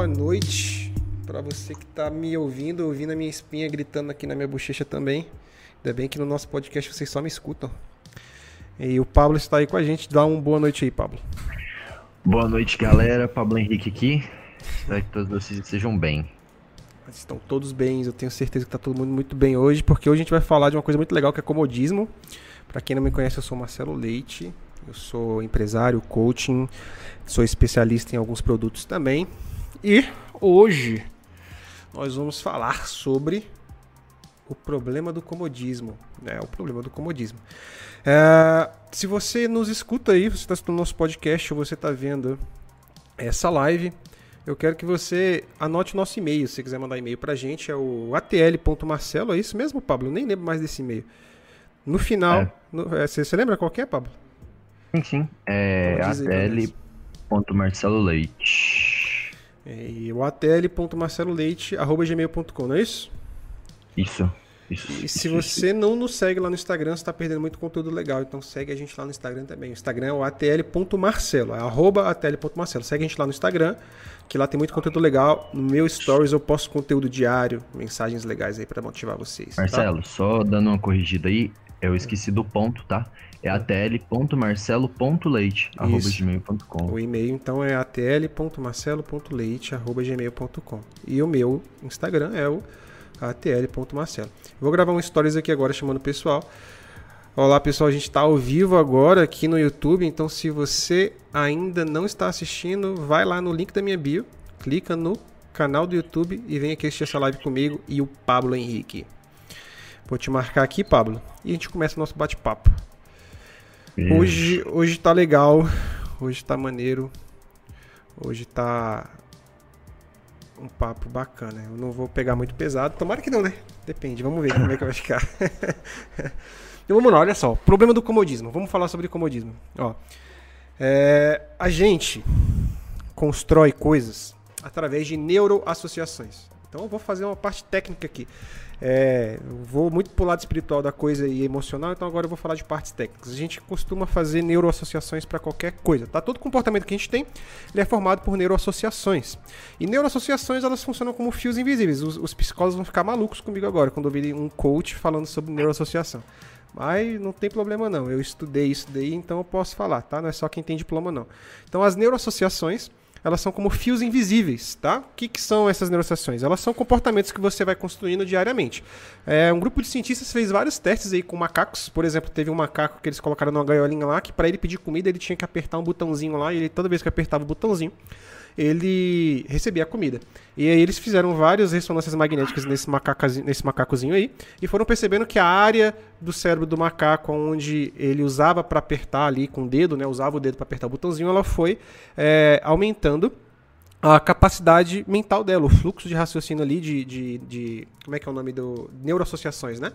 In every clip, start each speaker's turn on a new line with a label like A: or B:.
A: boa noite para você que está me ouvindo, ouvindo a minha espinha gritando aqui na minha bochecha também. Ainda bem que no nosso podcast vocês só me escutam. E o Pablo está aí com a gente. Dá uma boa noite aí, Pablo.
B: Boa noite, galera. Pablo Henrique aqui. Espero que todos vocês estejam bem.
A: Estão todos bem, eu tenho certeza que está todo mundo muito bem hoje, porque hoje a gente vai falar de uma coisa muito legal que é comodismo. Para quem não me conhece, eu sou Marcelo Leite, eu sou empresário, coaching, sou especialista em alguns produtos também. E hoje nós vamos falar sobre o problema do comodismo. Né? O problema do comodismo. É, se você nos escuta aí, você está escutando nosso podcast ou você está vendo essa live, eu quero que você anote o nosso e-mail. Se você quiser mandar e-mail para a gente, é o atl.marcelo. É isso mesmo, Pablo? Eu nem lembro mais desse e-mail. No final, é. No, é, você, você, lembra qual é, Pablo?
B: Sim, sim. É atl.marceloleite.
A: É, e o atl.marceloleite.gmail.com, não é isso?
B: Isso. Isso,
A: e se você não nos segue lá no Instagram, você está perdendo muito conteúdo legal. Então segue a gente lá no Instagram também. O Instagram é o atl.marcelo, é arroba atl.marcelo. Segue a gente lá no Instagram, que lá tem muito conteúdo legal. No meu stories eu posto conteúdo diário, mensagens legais aí para motivar vocês.
B: Tá? Marcelo, tá? só dando uma corrigida aí, eu esqueci do ponto, tá? É atl.marcelo.leite.gmail.com.
A: O e-mail então é atl.marcelo.leite.gmail.com. E o meu Instagram é o atl.marcelo. Vou gravar um stories aqui agora chamando o pessoal. Olá pessoal, a gente está ao vivo agora aqui no YouTube, então se você ainda não está assistindo, vai lá no link da minha bio, clica no canal do YouTube e vem aqui assistir essa live comigo e o Pablo Henrique. Vou te marcar aqui, Pablo, e a gente começa o nosso bate-papo. Hoje, hoje tá legal, hoje tá maneiro, hoje tá um papo bacana. Eu não vou pegar muito pesado. Tomara que não, né? Depende, vamos ver como é que vai ficar. então vamos lá, olha só. Problema do comodismo. Vamos falar sobre comodismo. Ó, é, a gente constrói coisas através de neuroassociações. Então eu vou fazer uma parte técnica aqui. É, vou muito pro lado espiritual da coisa e emocional, então agora eu vou falar de partes técnicas. A gente costuma fazer neuroassociações para qualquer coisa, tá? Todo comportamento que a gente tem, ele é formado por neuroassociações. E neuroassociações, elas funcionam como fios invisíveis. Os, os psicólogos vão ficar malucos comigo agora quando ouvirem um coach falando sobre neuroassociação. Mas não tem problema não, eu estudei isso daí, então eu posso falar, tá? Não é só quem tem diploma não. Então as neuroassociações elas são como fios invisíveis, tá? O que, que são essas negociações? Elas são comportamentos que você vai construindo diariamente. É, um grupo de cientistas fez vários testes aí com macacos. Por exemplo, teve um macaco que eles colocaram numa gaiolinha lá, que para ele pedir comida ele tinha que apertar um botãozinho lá, e ele, toda vez que apertava o botãozinho, ele recebia a comida. E aí eles fizeram várias ressonâncias magnéticas nesse, nesse macacozinho aí e foram percebendo que a área do cérebro do macaco onde ele usava para apertar ali com o dedo, né, usava o dedo para apertar o botãozinho, ela foi é, aumentando a capacidade mental dela, o fluxo de raciocínio ali de, de, de, como é que é o nome do neuroassociações, né?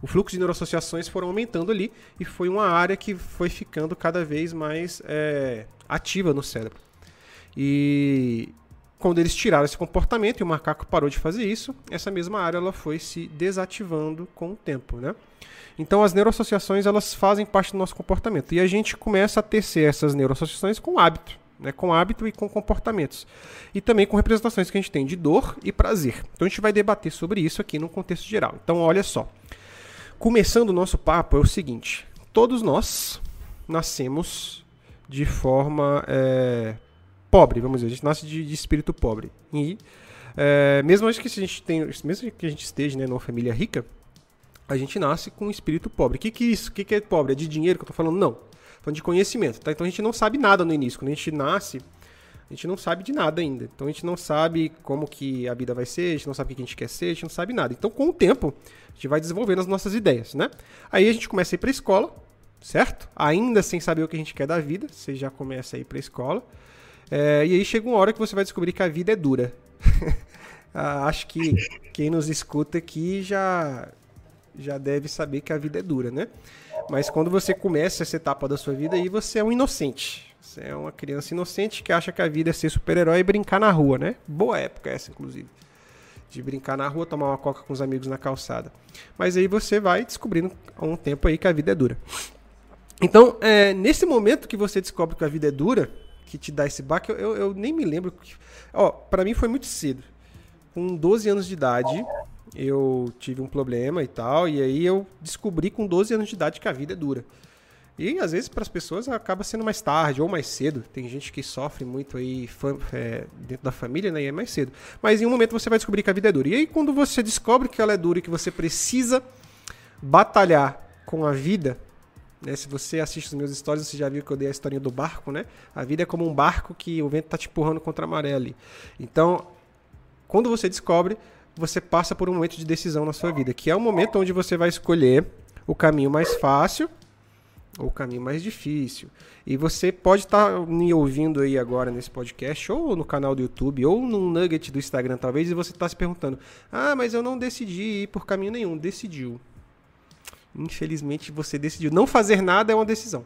A: O fluxo de neuroassociações foram aumentando ali e foi uma área que foi ficando cada vez mais é, ativa no cérebro. E quando eles tiraram esse comportamento e o macaco parou de fazer isso, essa mesma área ela foi se desativando com o tempo, né? Então as neuroassociações elas fazem parte do nosso comportamento e a gente começa a tecer essas neuroassociações com hábito, né? Com hábito e com comportamentos e também com representações que a gente tem de dor e prazer. Então a gente vai debater sobre isso aqui no contexto geral. Então olha só, começando o nosso papo é o seguinte: todos nós nascemos de forma é, pobre, vamos dizer, a gente nasce de, de espírito pobre. E é, mesmo que a gente tem, mesmo que a gente esteja né, numa família rica, a gente nasce com um espírito pobre. O que, que é isso? O que, que é pobre? É de dinheiro que eu tô falando? Não. Falando de conhecimento, tá? Então a gente não sabe nada no início. Quando a gente nasce, a gente não sabe de nada ainda. Então a gente não sabe como que a vida vai ser, a gente não sabe o que a gente quer ser, a gente não sabe nada. Então com o tempo, a gente vai desenvolvendo as nossas ideias, né? Aí a gente começa a ir pra escola, certo? Ainda sem saber o que a gente quer da vida, você já começa a ir pra escola. É, e aí chega uma hora que você vai descobrir que a vida é dura. Ah, acho que quem nos escuta aqui já, já deve saber que a vida é dura, né? Mas quando você começa essa etapa da sua vida aí, você é um inocente. Você é uma criança inocente que acha que a vida é ser super-herói e brincar na rua, né? Boa época essa, inclusive. De brincar na rua, tomar uma coca com os amigos na calçada. Mas aí você vai descobrindo há um tempo aí que a vida é dura. Então, é, nesse momento que você descobre que a vida é dura, que te dá esse baque, eu, eu, eu nem me lembro. Ó, para mim foi muito cedo. Com 12 anos de idade, eu tive um problema e tal, e aí eu descobri com 12 anos de idade que a vida é dura. E às vezes para as pessoas acaba sendo mais tarde ou mais cedo. Tem gente que sofre muito aí é, dentro da família, né? E é mais cedo. Mas em um momento você vai descobrir que a vida é dura. E aí quando você descobre que ela é dura e que você precisa batalhar com a vida, né? Se você assiste os meus stories, você já viu que eu dei a historinha do barco, né? A vida é como um barco que o vento está te empurrando contra a maré ali. Então, quando você descobre, você passa por um momento de decisão na sua vida, que é o momento onde você vai escolher o caminho mais fácil ou o caminho mais difícil. E você pode estar tá me ouvindo aí agora nesse podcast, ou no canal do YouTube, ou num nugget do Instagram, talvez, e você está se perguntando: ah, mas eu não decidi ir por caminho nenhum. Decidiu. Infelizmente você decidiu. Não fazer nada é uma decisão.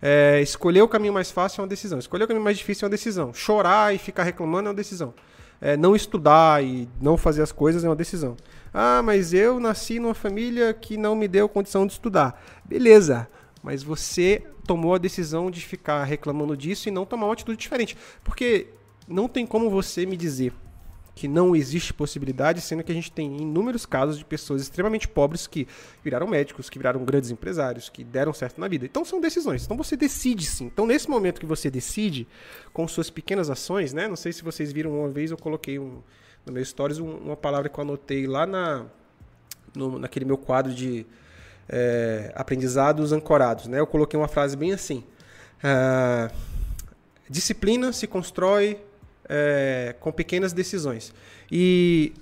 A: É, escolher o caminho mais fácil é uma decisão. Escolher o caminho mais difícil é uma decisão. Chorar e ficar reclamando é uma decisão. É, não estudar e não fazer as coisas é uma decisão. Ah, mas eu nasci numa família que não me deu condição de estudar. Beleza, mas você tomou a decisão de ficar reclamando disso e não tomar uma atitude diferente. Porque não tem como você me dizer que não existe possibilidade, sendo que a gente tem inúmeros casos de pessoas extremamente pobres que viraram médicos, que viraram grandes empresários, que deram certo na vida. Então são decisões. Então você decide sim. Então nesse momento que você decide, com suas pequenas ações, né? Não sei se vocês viram uma vez, eu coloquei um, no meu stories um, uma palavra que eu anotei lá na, no, naquele meu quadro de é, aprendizados ancorados, né? Eu coloquei uma frase bem assim. Uh, disciplina se constrói é, com pequenas decisões. E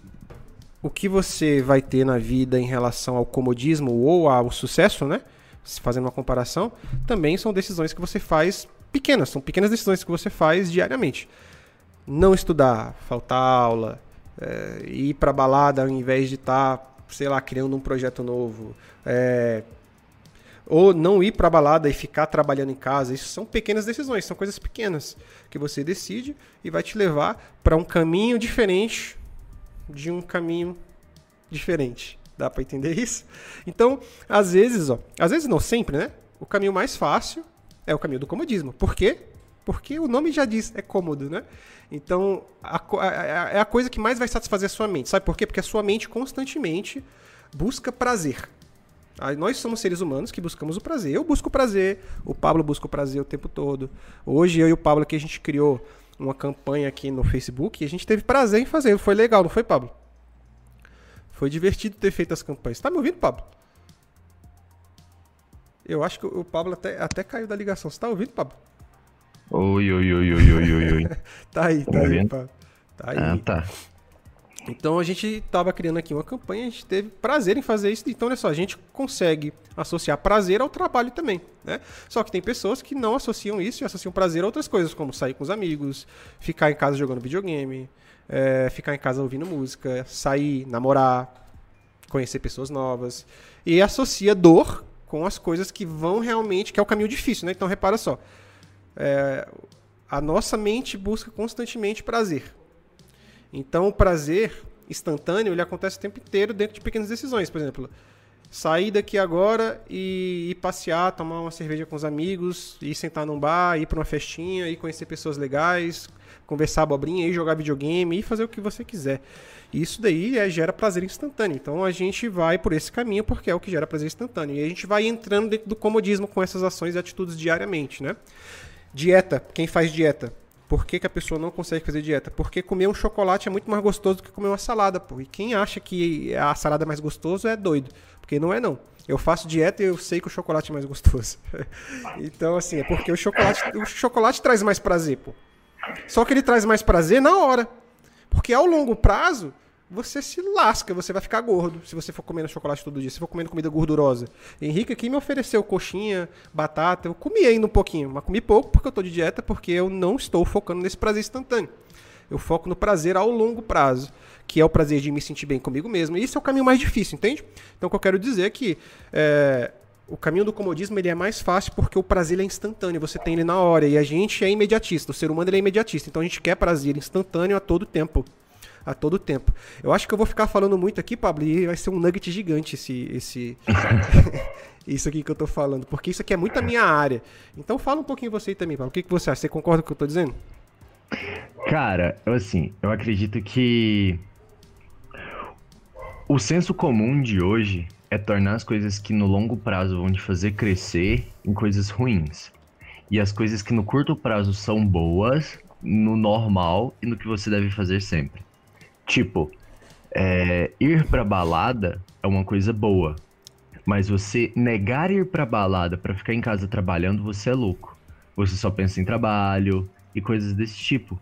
A: o que você vai ter na vida em relação ao comodismo ou ao sucesso, né? Fazendo uma comparação, também são decisões que você faz pequenas, são pequenas decisões que você faz diariamente. Não estudar, faltar aula, é, ir para balada ao invés de estar, tá, sei lá, criando um projeto novo, é, ou não ir para balada e ficar trabalhando em casa. Isso são pequenas decisões, são coisas pequenas que você decide e vai te levar para um caminho diferente de um caminho diferente. Dá para entender isso? Então, às vezes, ó, às vezes não sempre, né? O caminho mais fácil é o caminho do comodismo. Por quê? Porque o nome já diz, é cômodo, né? Então, a, a, a, é a coisa que mais vai satisfazer a sua mente. Sabe por quê? Porque a sua mente constantemente busca prazer. Nós somos seres humanos que buscamos o prazer. Eu busco o prazer, o Pablo busca o prazer o tempo todo. Hoje eu e o Pablo aqui a gente criou uma campanha aqui no Facebook e a gente teve prazer em fazer. Foi legal, não foi, Pablo? Foi divertido ter feito as campanhas. Tá me ouvindo, Pablo? Eu acho que o Pablo até, até caiu da ligação. Você tá ouvindo, Pablo?
B: Oi, oi, oi, oi, oi, oi.
A: tá aí, tá, tá aí, Pablo.
B: Tá aí. Ah, tá.
A: Então a gente estava criando aqui uma campanha, a gente teve prazer em fazer isso. Então, olha só, a gente consegue associar prazer ao trabalho também, né? Só que tem pessoas que não associam isso e associam prazer a outras coisas, como sair com os amigos, ficar em casa jogando videogame, é, ficar em casa ouvindo música, sair, namorar, conhecer pessoas novas. E associa dor com as coisas que vão realmente, que é o caminho difícil, né? Então repara só. É, a nossa mente busca constantemente prazer. Então, o prazer instantâneo ele acontece o tempo inteiro dentro de pequenas decisões. Por exemplo, sair daqui agora e ir passear, tomar uma cerveja com os amigos, ir sentar num bar, ir para uma festinha, ir conhecer pessoas legais, conversar abobrinha, ir jogar videogame, ir fazer o que você quiser. Isso daí é, gera prazer instantâneo. Então a gente vai por esse caminho porque é o que gera prazer instantâneo. E a gente vai entrando dentro do comodismo com essas ações e atitudes diariamente, né? Dieta, quem faz dieta? Por que, que, a pessoa não consegue fazer dieta? Porque comer um chocolate é muito mais gostoso do que comer uma salada, pô. E quem acha que a salada é mais gostoso é doido. Porque não é não. Eu faço dieta e eu sei que o chocolate é mais gostoso. então, assim, é porque o chocolate, o chocolate traz mais prazer, pô. Só que ele traz mais prazer na hora. Porque ao longo prazo, você se lasca, você vai ficar gordo se você for comendo chocolate todo dia, se for comendo comida gordurosa. Henrique aqui me ofereceu coxinha, batata, eu comi ainda um pouquinho, mas comi pouco porque eu estou de dieta, porque eu não estou focando nesse prazer instantâneo. Eu foco no prazer ao longo prazo, que é o prazer de me sentir bem comigo mesmo. E esse é o caminho mais difícil, entende? Então o que eu quero dizer é que é, o caminho do comodismo ele é mais fácil porque o prazer é instantâneo, você tem ele na hora, e a gente é imediatista, o ser humano é imediatista, então a gente quer prazer instantâneo a todo tempo. A todo tempo. Eu acho que eu vou ficar falando muito aqui, Pablo, e vai ser um nugget gigante esse, esse isso aqui que eu tô falando, porque isso aqui é muito a minha área. Então fala um pouquinho você também, Pablo. O que, que você acha? Você concorda com o que eu tô dizendo?
B: Cara, eu assim, eu acredito que o senso comum de hoje é tornar as coisas que no longo prazo vão te fazer crescer em coisas ruins. E as coisas que no curto prazo são boas, no normal e no que você deve fazer sempre. Tipo, é, ir pra balada é uma coisa boa. Mas você negar ir pra balada para ficar em casa trabalhando, você é louco. Você só pensa em trabalho e coisas desse tipo.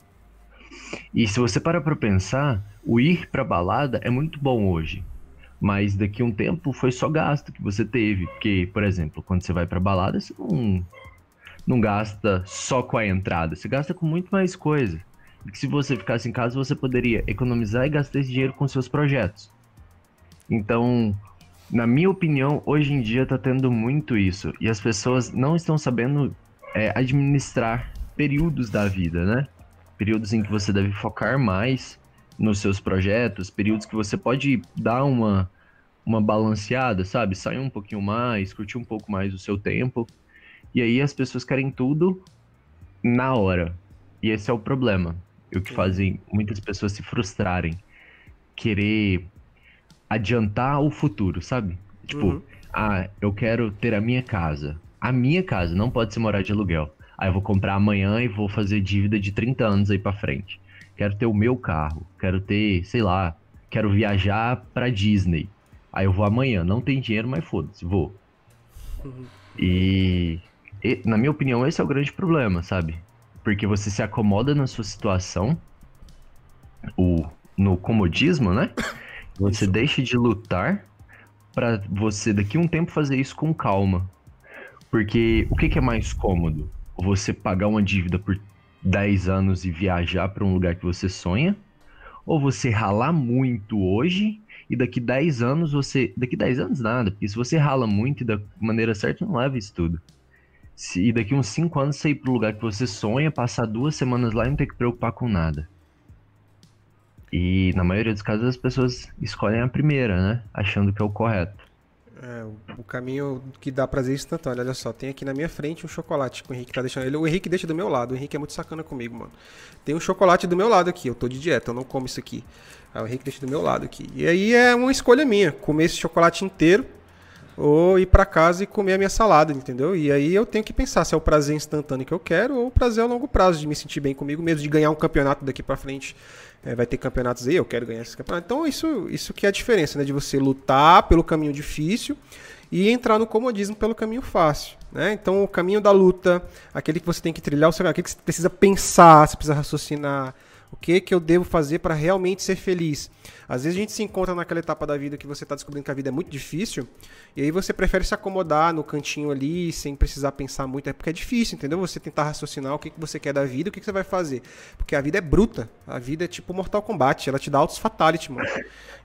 B: E se você parar pra pensar, o ir pra balada é muito bom hoje. Mas daqui um tempo foi só gasto que você teve. Porque, por exemplo, quando você vai pra balada, você não, não gasta só com a entrada, você gasta com muito mais coisa. E que se você ficasse em casa, você poderia economizar e gastar esse dinheiro com seus projetos. Então, na minha opinião, hoje em dia tá tendo muito isso. E as pessoas não estão sabendo é, administrar períodos da vida, né? Períodos em que você deve focar mais nos seus projetos, períodos que você pode dar uma, uma balanceada, sabe? Sair um pouquinho mais, curtir um pouco mais o seu tempo. E aí as pessoas querem tudo na hora. E esse é o problema. E o que fazem muitas pessoas se frustrarem. Querer adiantar o futuro, sabe? Tipo, uhum. ah, eu quero ter a minha casa. A minha casa não pode ser morar de aluguel. Aí eu vou comprar amanhã e vou fazer dívida de 30 anos aí para frente. Quero ter o meu carro, quero ter, sei lá, quero viajar para Disney. Aí eu vou amanhã, não tem dinheiro, mas foda-se, vou. Uhum. E, e, na minha opinião, esse é o grande problema, sabe? Porque você se acomoda na sua situação, o, no comodismo, né? Você deixa de lutar para você daqui a um tempo fazer isso com calma. Porque o que, que é mais cômodo? Você pagar uma dívida por 10 anos e viajar para um lugar que você sonha? Ou você ralar muito hoje e daqui 10 anos você. Daqui 10 anos nada, porque se você rala muito e da maneira certa, não leva isso tudo. E daqui uns 5 anos você ir para o lugar que você sonha, passar duas semanas lá e não ter que preocupar com nada. E na maioria dos casos as pessoas escolhem a primeira, né? Achando que é o correto.
A: É, o, o, caminho que dá prazer instantâneo. Olha só, tem aqui na minha frente um chocolate que o Henrique tá deixando. Ele, o Henrique deixa do meu lado. O Henrique é muito sacana comigo, mano. Tem um chocolate do meu lado aqui. Eu tô de dieta, eu não como isso aqui. Aí o Henrique deixa do meu lado aqui. E aí é uma escolha minha, comer esse chocolate inteiro ou ir para casa e comer a minha salada, entendeu? E aí eu tenho que pensar se é o prazer instantâneo que eu quero ou o prazer a longo prazo de me sentir bem comigo mesmo, de ganhar um campeonato daqui para frente é, vai ter campeonatos aí, eu quero ganhar esse campeonato. Então, isso, isso que é a diferença, né? De você lutar pelo caminho difícil e entrar no comodismo pelo caminho fácil. Né? Então, o caminho da luta, aquele que você tem que trilhar, aquele que você precisa pensar, você precisa raciocinar, o que, que eu devo fazer para realmente ser feliz? Às vezes a gente se encontra naquela etapa da vida que você está descobrindo que a vida é muito difícil, e aí você prefere se acomodar no cantinho ali, sem precisar pensar muito. É porque é difícil, entendeu? Você tentar raciocinar o que, que você quer da vida, o que, que você vai fazer. Porque a vida é bruta. A vida é tipo Mortal Kombat, ela te dá autos fatality, mano.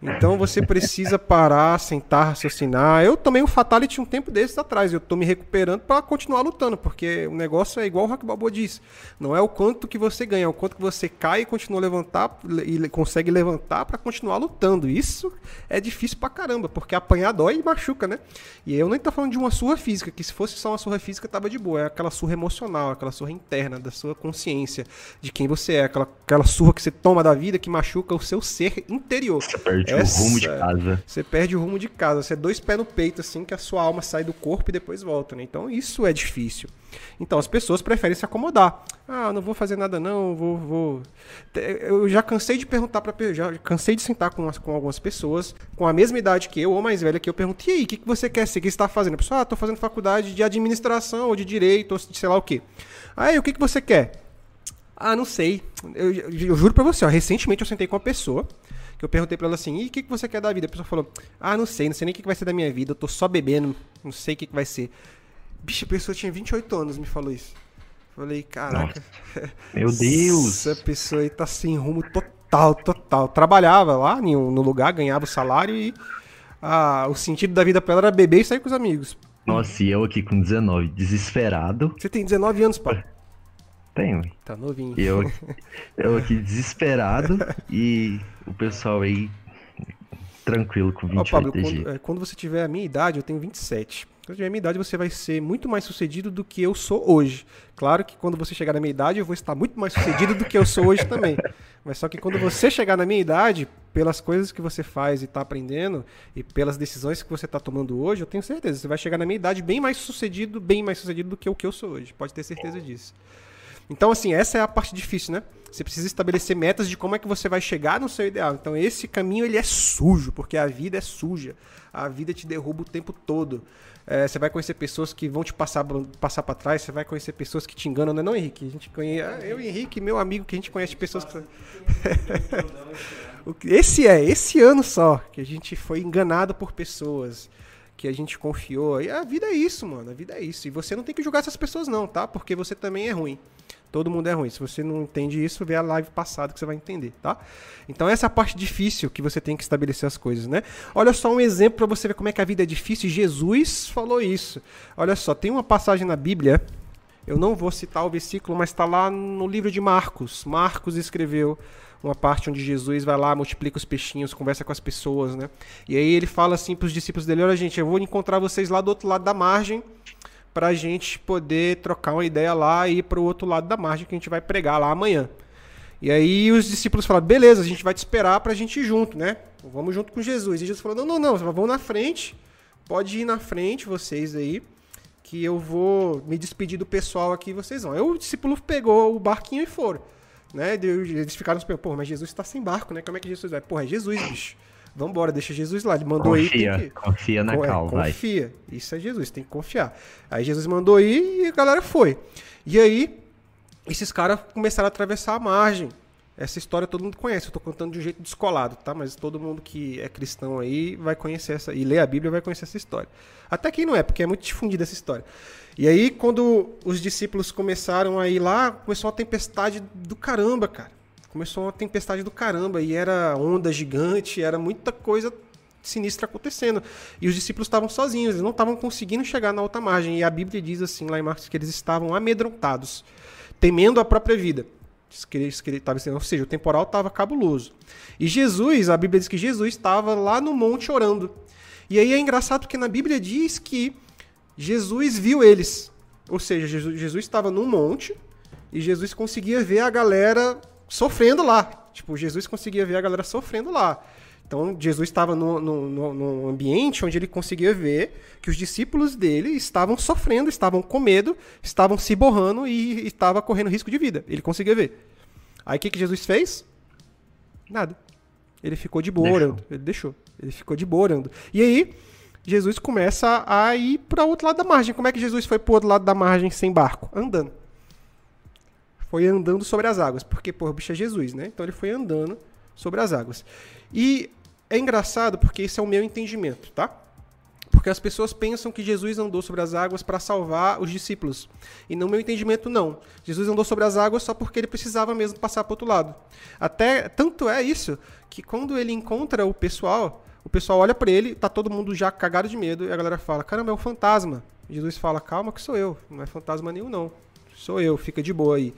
A: Então você precisa parar, sentar, raciocinar. Eu tomei um fatality um tempo desses atrás, eu tô me recuperando para continuar lutando, porque o negócio é igual o Rock Balboa diz. Não é o quanto que você ganha, é o quanto que você cai e continua a levantar e consegue levantar para continuar lutando. Isso é difícil pra caramba, porque apanhar dói e machuca, né? E eu nem tô falando de uma surra física, que se fosse só uma surra física tava de boa. É aquela surra emocional, aquela surra interna da sua consciência, de quem você é, aquela, aquela surra que você toma da vida que machuca o seu ser interior.
B: Você perde Essa, o rumo de casa.
A: Você perde o rumo de casa. Você é dois pés no peito, assim, que a sua alma sai do corpo e depois volta, né? Então isso é difícil. Então as pessoas preferem se acomodar. Ah, não vou fazer nada não, vou, vou. Eu já cansei de perguntar para já cansei de sentar com, com algumas pessoas com a mesma idade que eu ou mais velha que eu pergunto: "E aí, o que, que você quer ser? O que está fazendo?" A pessoa: "Ah, tô fazendo faculdade de administração ou de direito, ou de sei lá o quê." Aí, o que que você quer? Ah, não sei. Eu, eu, eu juro para você, ó, recentemente eu sentei com uma pessoa que eu perguntei para ela assim: "E o que que você quer da vida?" A pessoa falou: "Ah, não sei, não sei nem o que, que vai ser da minha vida, eu tô só bebendo, não sei o que, que vai ser." Bicho, a pessoa tinha 28 anos, me falou isso. Falei, caraca.
B: Nossa. Meu Deus!
A: Essa pessoa aí tá sem rumo total, total. Trabalhava lá no lugar, ganhava o salário e ah, o sentido da vida pra ela era beber e sair com os amigos.
B: Nossa, e eu aqui com 19, desesperado.
A: Você tem 19 anos, pai?
B: Tenho.
A: Tá novinho.
B: E eu, eu aqui desesperado e o pessoal aí tranquilo com 28
A: Ó, Pablo, quando, é, quando você tiver a minha idade, eu tenho 27. Quando tiver minha idade, você vai ser muito mais sucedido do que eu sou hoje. Claro que quando você chegar na minha idade, eu vou estar muito mais sucedido do que eu sou hoje também. Mas só que quando você chegar na minha idade, pelas coisas que você faz e está aprendendo, e pelas decisões que você está tomando hoje, eu tenho certeza, você vai chegar na minha idade bem mais sucedido, bem mais sucedido do que o que eu sou hoje. Pode ter certeza disso. Então, assim, essa é a parte difícil, né? Você precisa estabelecer metas de como é que você vai chegar no seu ideal. Então, esse caminho ele é sujo, porque a vida é suja. A vida te derruba o tempo todo. É, você vai conhecer pessoas que vão te passar passar para trás. Você vai conhecer pessoas que te enganam, não é não, Henrique? A gente conhece, ah, eu Henrique, meu amigo, que a gente conhece pessoas que esse é esse ano só que a gente foi enganado por pessoas que a gente confiou. E a vida é isso, mano. A vida é isso. E você não tem que julgar essas pessoas não, tá? Porque você também é ruim. Todo mundo é ruim. Se você não entende isso, vê a live passada que você vai entender, tá? Então essa é a parte difícil que você tem que estabelecer as coisas, né? Olha só um exemplo para você ver como é que a vida é difícil. Jesus falou isso. Olha só, tem uma passagem na Bíblia, eu não vou citar o versículo, mas está lá no livro de Marcos. Marcos escreveu uma parte onde Jesus vai lá, multiplica os peixinhos, conversa com as pessoas, né? E aí ele fala assim para os discípulos dele: Olha, gente, eu vou encontrar vocês lá do outro lado da margem para a gente poder trocar uma ideia lá e ir para o outro lado da margem que a gente vai pregar lá amanhã. E aí os discípulos falaram, beleza, a gente vai te esperar para a gente ir junto, né? Vamos junto com Jesus. E Jesus falou, não, não, não, vão na frente, pode ir na frente vocês aí, que eu vou me despedir do pessoal aqui vocês vão. Aí o discípulo pegou o barquinho e foram. Né? Eles ficaram pensando, pô, mas Jesus está sem barco, né? Como é que Jesus vai? Porra, é Jesus, bicho. Vambora, deixa Jesus lá. Ele mandou
B: confia,
A: ir. Que...
B: Confia na cal,
A: é, vai. Confia. Isso é Jesus, tem que confiar. Aí Jesus mandou ir e a galera foi. E aí, esses caras começaram a atravessar a margem. Essa história todo mundo conhece, eu tô contando de um jeito descolado, tá? Mas todo mundo que é cristão aí vai conhecer essa, e lê a Bíblia vai conhecer essa história. Até quem não é, porque é muito difundida essa história. E aí, quando os discípulos começaram a ir lá, começou uma tempestade do caramba, cara começou uma tempestade do caramba e era onda gigante, era muita coisa sinistra acontecendo. E os discípulos estavam sozinhos, eles não estavam conseguindo chegar na outra margem. E a Bíblia diz assim lá em Marcos que eles estavam amedrontados, temendo a própria vida. Ou seja, o temporal estava cabuloso. E Jesus, a Bíblia diz que Jesus estava lá no monte orando. E aí é engraçado porque na Bíblia diz que Jesus viu eles. Ou seja, Jesus, Jesus estava num monte e Jesus conseguia ver a galera sofrendo lá. Tipo, Jesus conseguia ver a galera sofrendo lá. Então, Jesus estava num ambiente onde ele conseguia ver que os discípulos dele estavam sofrendo, estavam com medo, estavam se borrando e estava correndo risco de vida. Ele conseguia ver. Aí o que, que Jesus fez? Nada. Ele ficou de boa deixou. orando. Ele deixou. Ele ficou de boa orando. E aí, Jesus começa a ir para o outro lado da margem. Como é que Jesus foi para o outro lado da margem sem barco? Andando foi andando sobre as águas, porque, pô, o bicho é Jesus, né? Então ele foi andando sobre as águas. E é engraçado porque esse é o meu entendimento, tá? Porque as pessoas pensam que Jesus andou sobre as águas para salvar os discípulos. E no meu entendimento, não. Jesus andou sobre as águas só porque ele precisava mesmo passar para outro lado. Até tanto é isso que quando ele encontra o pessoal, o pessoal olha para ele, tá todo mundo já cagado de medo e a galera fala: "Caramba, é um fantasma". Jesus fala: "Calma que sou eu, não é fantasma nenhum não. Sou eu, fica de boa aí".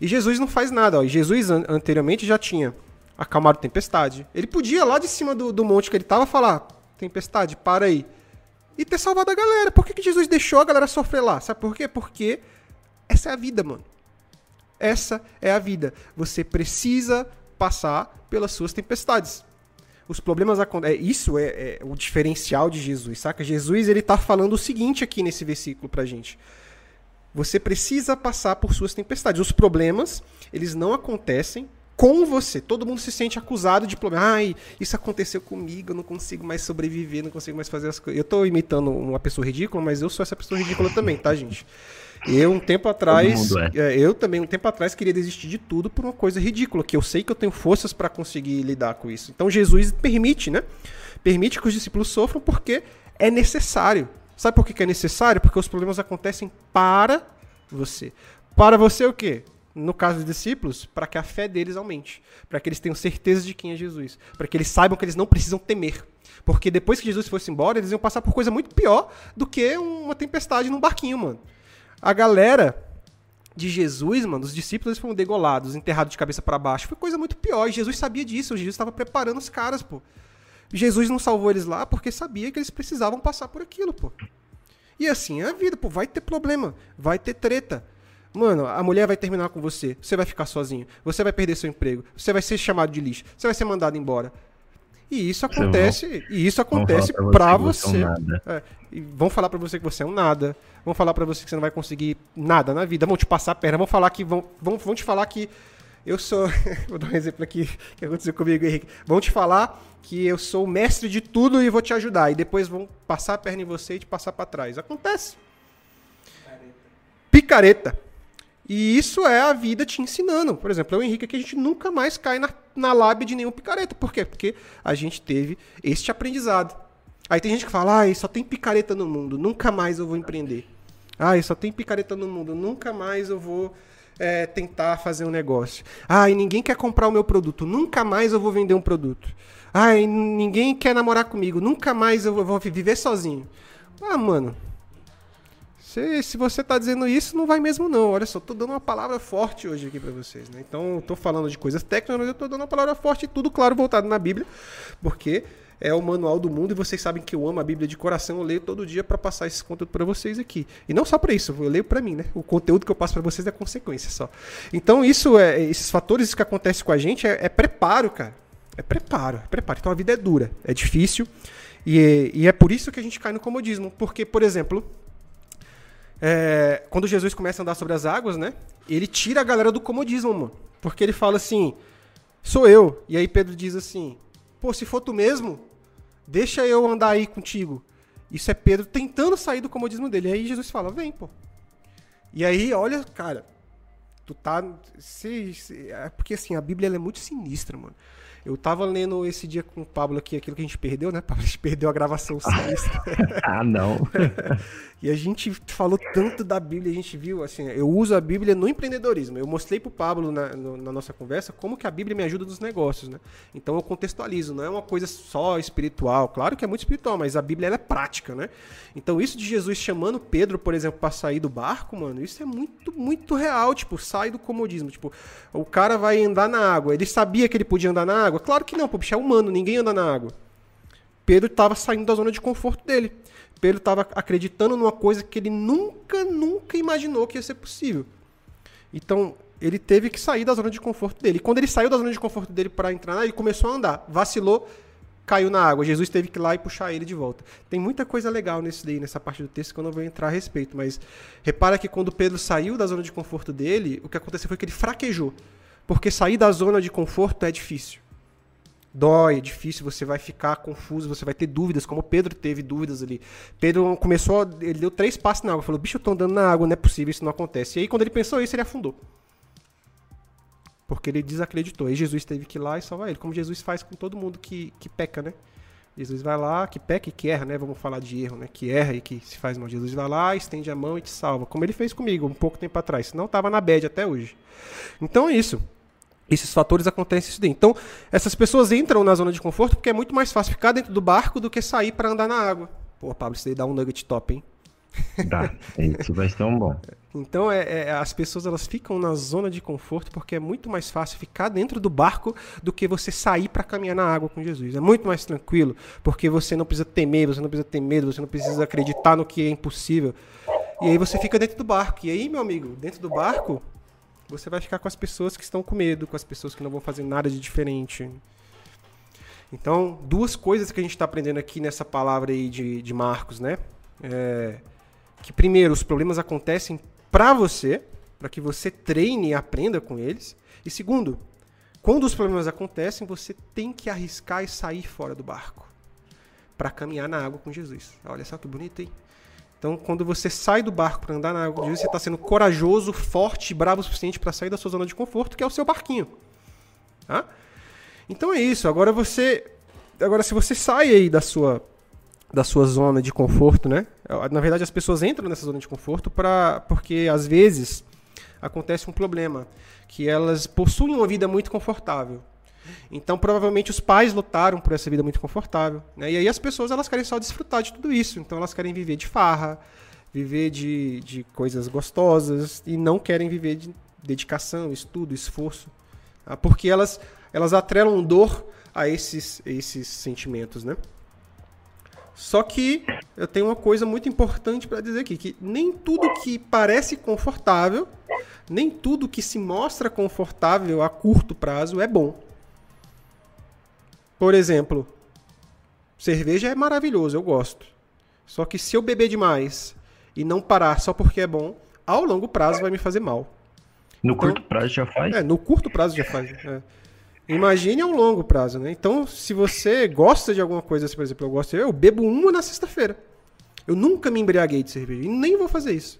A: E Jesus não faz nada. Ó. Jesus an anteriormente já tinha acalmado a tempestade. Ele podia, lá de cima do, do monte que ele estava, falar: Tempestade, para aí. E ter salvado a galera. Por que, que Jesus deixou a galera sofrer lá? Sabe por quê? Porque essa é a vida, mano. Essa é a vida. Você precisa passar pelas suas tempestades. Os problemas acontecem. É, isso é, é, o diferencial de Jesus, saca? Jesus ele tá falando o seguinte aqui nesse versículo pra gente. Você precisa passar por suas tempestades. Os problemas, eles não acontecem com você. Todo mundo se sente acusado de problema. Ai, isso aconteceu comigo, eu não consigo mais sobreviver, não consigo mais fazer as coisas. Eu estou imitando uma pessoa ridícula, mas eu sou essa pessoa ridícula também, tá, gente? Eu, um tempo atrás, é. É, eu também, um tempo atrás, queria desistir de tudo por uma coisa ridícula, que eu sei que eu tenho forças para conseguir lidar com isso. Então Jesus permite, né? Permite que os discípulos sofram porque é necessário. Sabe por que é necessário? Porque os problemas acontecem para você. Para você o quê? No caso dos discípulos, para que a fé deles aumente, para que eles tenham certeza de quem é Jesus, para que eles saibam que eles não precisam temer. Porque depois que Jesus fosse embora, eles iam passar por coisa muito pior do que uma tempestade num barquinho, mano. A galera de Jesus, mano, os discípulos foram degolados, enterrados de cabeça para baixo. Foi coisa muito pior. E Jesus sabia disso. Jesus estava preparando os caras, pô. Jesus não salvou eles lá porque sabia que eles precisavam passar por aquilo, pô. E assim é a vida, pô. Vai ter problema, vai ter treta. Mano, a mulher vai terminar com você, você vai ficar sozinho, você vai perder seu emprego, você vai ser chamado de lixo, você vai ser mandado embora. E isso acontece, vão, e isso acontece para você. você. É, vão falar para você que você é um nada. Vão falar para você que você não vai conseguir nada na vida. Vão te passar a perna. Vão falar que vão, vão, vão te falar que eu sou. Vou dar um exemplo aqui que aconteceu comigo, Henrique. Vão te falar que eu sou o mestre de tudo e vou te ajudar. E depois vão passar a perna em você e te passar para trás. Acontece. Picareta. E isso é a vida te ensinando. Por exemplo, o Henrique aqui, a gente nunca mais cai na, na lábia de nenhum picareta. Por quê? Porque a gente teve este aprendizado. Aí tem gente que fala, ah, só tem picareta no mundo, nunca mais eu vou empreender. Ah, só tem picareta no mundo, nunca mais eu vou é, tentar fazer um negócio. Ah, ninguém quer comprar o meu produto, nunca mais eu vou vender um produto. Ah, ninguém quer namorar comigo, nunca mais eu vou viver sozinho. Ah, mano, se, se você está dizendo isso, não vai mesmo não. Olha só, estou dando uma palavra forte hoje aqui para vocês. Né? Então, estou falando de coisas técnicas, mas eu estou dando uma palavra forte e tudo, claro, voltado na Bíblia, porque é o manual do mundo e vocês sabem que eu amo a Bíblia de coração. Eu leio todo dia para passar esse conteúdo para vocês aqui. E não só para isso, eu leio para mim, né? O conteúdo que eu passo para vocês é consequência só. Então, isso é, esses fatores que acontecem com a gente é, é preparo, cara. É preparo, é preparo. Então, a vida é dura, é difícil. E, e é por isso que a gente cai no comodismo. Porque, por exemplo, é, quando Jesus começa a andar sobre as águas, né? Ele tira a galera do comodismo, mano. Porque ele fala assim: sou eu. E aí Pedro diz assim: pô, se for tu mesmo, deixa eu andar aí contigo. Isso é Pedro tentando sair do comodismo dele. E aí Jesus fala: vem, pô. E aí, olha, cara, tu tá. Se, se, é porque assim, a Bíblia é muito sinistra, mano. Eu tava lendo esse dia com o Pablo aqui, aquilo que a gente perdeu, né? Pablo, a gente perdeu a gravação sinistra.
B: ah, não.
A: e a gente falou tanto da Bíblia, a gente viu, assim, eu uso a Bíblia no empreendedorismo. Eu mostrei pro Pablo na, no, na nossa conversa como que a Bíblia me ajuda nos negócios, né? Então eu contextualizo, não é uma coisa só espiritual. Claro que é muito espiritual, mas a Bíblia é prática, né? Então isso de Jesus chamando Pedro, por exemplo, para sair do barco, mano, isso é muito, muito real. Tipo, sai do comodismo. Tipo, o cara vai andar na água. Ele sabia que ele podia andar na água água? Claro que não, pô, bicho é humano, ninguém anda na água. Pedro estava saindo da zona de conforto dele. Pedro estava acreditando numa coisa que ele nunca, nunca imaginou que ia ser possível. Então, ele teve que sair da zona de conforto dele. E quando ele saiu da zona de conforto dele para entrar lá, ele começou a andar. Vacilou, caiu na água. Jesus teve que ir lá e puxar ele de volta. Tem muita coisa legal nesse daí, nessa parte do texto que eu não vou entrar a respeito, mas repara que quando Pedro saiu da zona de conforto dele, o que aconteceu foi que ele fraquejou. Porque sair da zona de conforto é difícil dói, é difícil, você vai ficar confuso, você vai ter dúvidas, como Pedro teve dúvidas ali. Pedro começou, ele deu três passos na água, falou: bicho, eu tô andando na água, não é possível, isso não acontece. E aí, quando ele pensou isso, ele afundou. Porque ele desacreditou. Aí Jesus teve que ir lá e salvar ele, como Jesus faz com todo mundo que, que peca, né? Jesus vai lá, que peca e que erra, né? Vamos falar de erro, né? Que erra e que se faz mal. Jesus vai lá, estende a mão e te salva. Como ele fez comigo um pouco tempo atrás. Senão tava na bad até hoje. Então é isso esses fatores acontecem isso daí. Então, essas pessoas entram na zona de conforto porque é muito mais fácil ficar dentro do barco do que sair para andar na água. Pô, Pablo, isso daí dá um nugget top, hein?
B: Dá, isso vai ser um bom.
A: Então, é, é, as pessoas elas ficam na zona de conforto porque é muito mais fácil ficar dentro do barco do que você sair para caminhar na água com Jesus. É muito mais tranquilo porque você não precisa temer, você não precisa ter medo, você não precisa acreditar no que é impossível. E aí você fica dentro do barco. E aí, meu amigo, dentro do barco, você vai ficar com as pessoas que estão com medo, com as pessoas que não vão fazer nada de diferente. Então, duas coisas que a gente está aprendendo aqui nessa palavra aí de, de Marcos, né? É, que primeiro, os problemas acontecem para você, para que você treine e aprenda com eles. E segundo, quando os problemas acontecem, você tem que arriscar e sair fora do barco para caminhar na água com Jesus. Olha só que bonito, hein? Então, quando você sai do barco para andar na água você está sendo corajoso, forte, bravo o suficiente para sair da sua zona de conforto, que é o seu barquinho. Tá? Então é isso. Agora você, agora se você sai aí da sua da sua zona de conforto, né? Na verdade, as pessoas entram nessa zona de conforto para porque às vezes acontece um problema que elas possuem uma vida muito confortável. Então, provavelmente, os pais lutaram por essa vida muito confortável. Né? E aí as pessoas elas querem só desfrutar de tudo isso. Então, elas querem viver de farra, viver de, de coisas gostosas e não querem viver de dedicação, estudo, esforço. Tá? Porque elas, elas atrelam dor a esses, esses sentimentos, né? Só que eu tenho uma coisa muito importante para dizer aqui, que nem tudo que parece confortável, nem tudo que se mostra confortável a curto prazo é bom. Por exemplo, cerveja é maravilhoso, eu gosto. Só que se eu beber demais e não parar só porque é bom, ao longo prazo vai me fazer mal.
B: No então, curto prazo já faz?
A: É, no curto prazo já faz. É. Imagine ao longo prazo, né? Então, se você gosta de alguma coisa, assim, por exemplo, eu gosto, eu bebo uma na sexta-feira. Eu nunca me embriaguei de cerveja e nem vou fazer isso.